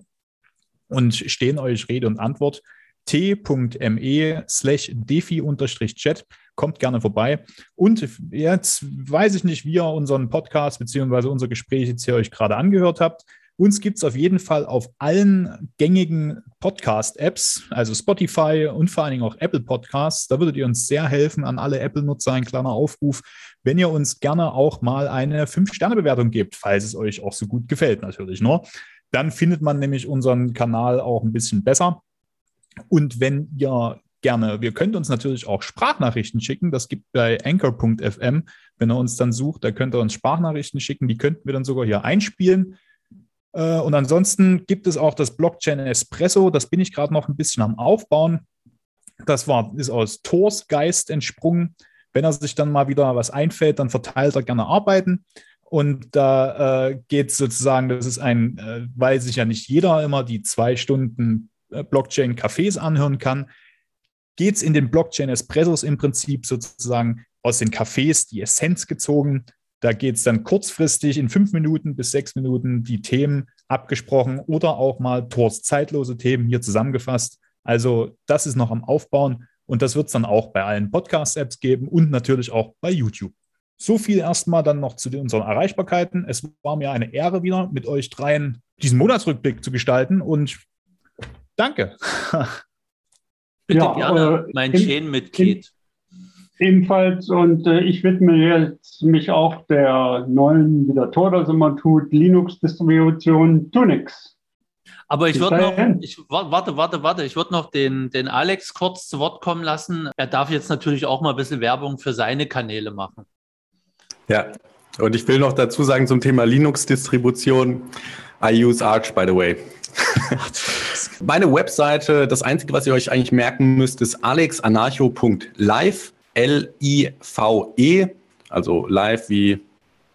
[SPEAKER 2] und stehen euch Rede und Antwort. t.me slash defi-chat. Kommt gerne vorbei. Und jetzt weiß ich nicht, wie ihr unseren Podcast bzw. unser Gespräch jetzt hier euch gerade angehört habt. Uns gibt es auf jeden Fall auf allen gängigen Podcast-Apps, also Spotify und vor allen Dingen auch Apple Podcasts. Da würdet ihr uns sehr helfen an alle Apple-Nutzer. Ein kleiner Aufruf, wenn ihr uns gerne auch mal eine 5-Sterne-Bewertung gebt, falls es euch auch so gut gefällt, natürlich. Ne? Dann findet man nämlich unseren Kanal auch ein bisschen besser. Und wenn ihr gerne, wir könnt uns natürlich auch Sprachnachrichten schicken. Das gibt bei anchor.fm, wenn ihr uns dann sucht, da könnt ihr uns Sprachnachrichten schicken. Die könnten wir dann sogar hier einspielen. Äh, und ansonsten gibt es auch das Blockchain Espresso. Das bin ich gerade noch ein bisschen am Aufbauen. Das war, ist aus Thors Geist entsprungen. Wenn er sich dann mal wieder was einfällt, dann verteilt er gerne Arbeiten. Und da äh, geht es sozusagen, das ist ein, äh, weil sich ja nicht jeder immer die zwei Stunden äh, Blockchain-Cafés anhören kann, geht es in den Blockchain-Espressos im Prinzip sozusagen aus den Cafés die Essenz gezogen da geht es dann kurzfristig in fünf Minuten bis sechs Minuten die Themen abgesprochen oder auch mal Tors zeitlose Themen hier zusammengefasst. Also das ist noch am Aufbauen und das wird es dann auch bei allen Podcast-Apps geben und natürlich auch bei YouTube. So viel erstmal dann noch zu unseren Erreichbarkeiten. Es war mir eine Ehre wieder, mit euch dreien diesen Monatsrückblick zu gestalten und danke.
[SPEAKER 3] Bitte ja, gerne, äh, mein Chain-Mitglied.
[SPEAKER 4] Ebenfalls und äh, ich widme jetzt mich auch der neuen, wie der Tor das immer tut, Linux-Distribution Tunix.
[SPEAKER 3] Aber ich würde noch, ich, warte, warte, warte, ich würde noch den, den Alex kurz zu Wort kommen lassen. Er darf jetzt natürlich auch mal ein bisschen Werbung für seine Kanäle machen.
[SPEAKER 1] Ja, und ich will noch dazu sagen zum Thema Linux-Distribution, I use Arch, by the way. Meine Webseite, das Einzige, was ihr euch eigentlich merken müsst, ist alexanarcho.live. L-I-V-E, also live wie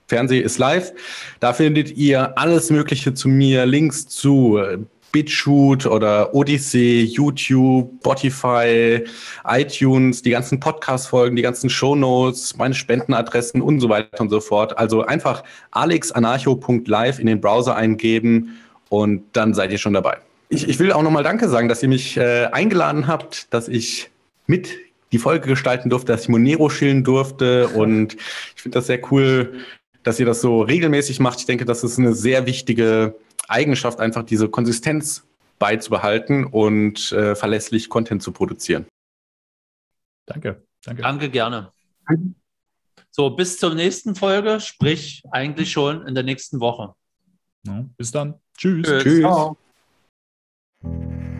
[SPEAKER 1] Fernseh ist live. Da findet ihr alles Mögliche zu mir, Links zu äh, BitChute oder Odyssey, YouTube, Spotify, iTunes, die ganzen Podcast-Folgen, die ganzen Shownotes, meine Spendenadressen und so weiter und so fort. Also einfach alexanarcho.live in den Browser eingeben und dann seid ihr schon dabei. Ich, ich will auch nochmal Danke sagen, dass ihr mich äh, eingeladen habt, dass ich mit die Folge gestalten durfte, dass ich Monero schillen durfte. Und ich finde das sehr cool, dass ihr das so regelmäßig macht. Ich denke, das ist eine sehr wichtige Eigenschaft, einfach diese Konsistenz beizubehalten und äh, verlässlich Content zu produzieren.
[SPEAKER 3] Danke. Danke. Danke gerne. So, bis zur nächsten Folge, sprich eigentlich schon in der nächsten Woche.
[SPEAKER 2] Ja, bis dann. Tschüss.
[SPEAKER 1] Tschüss. Tschüss.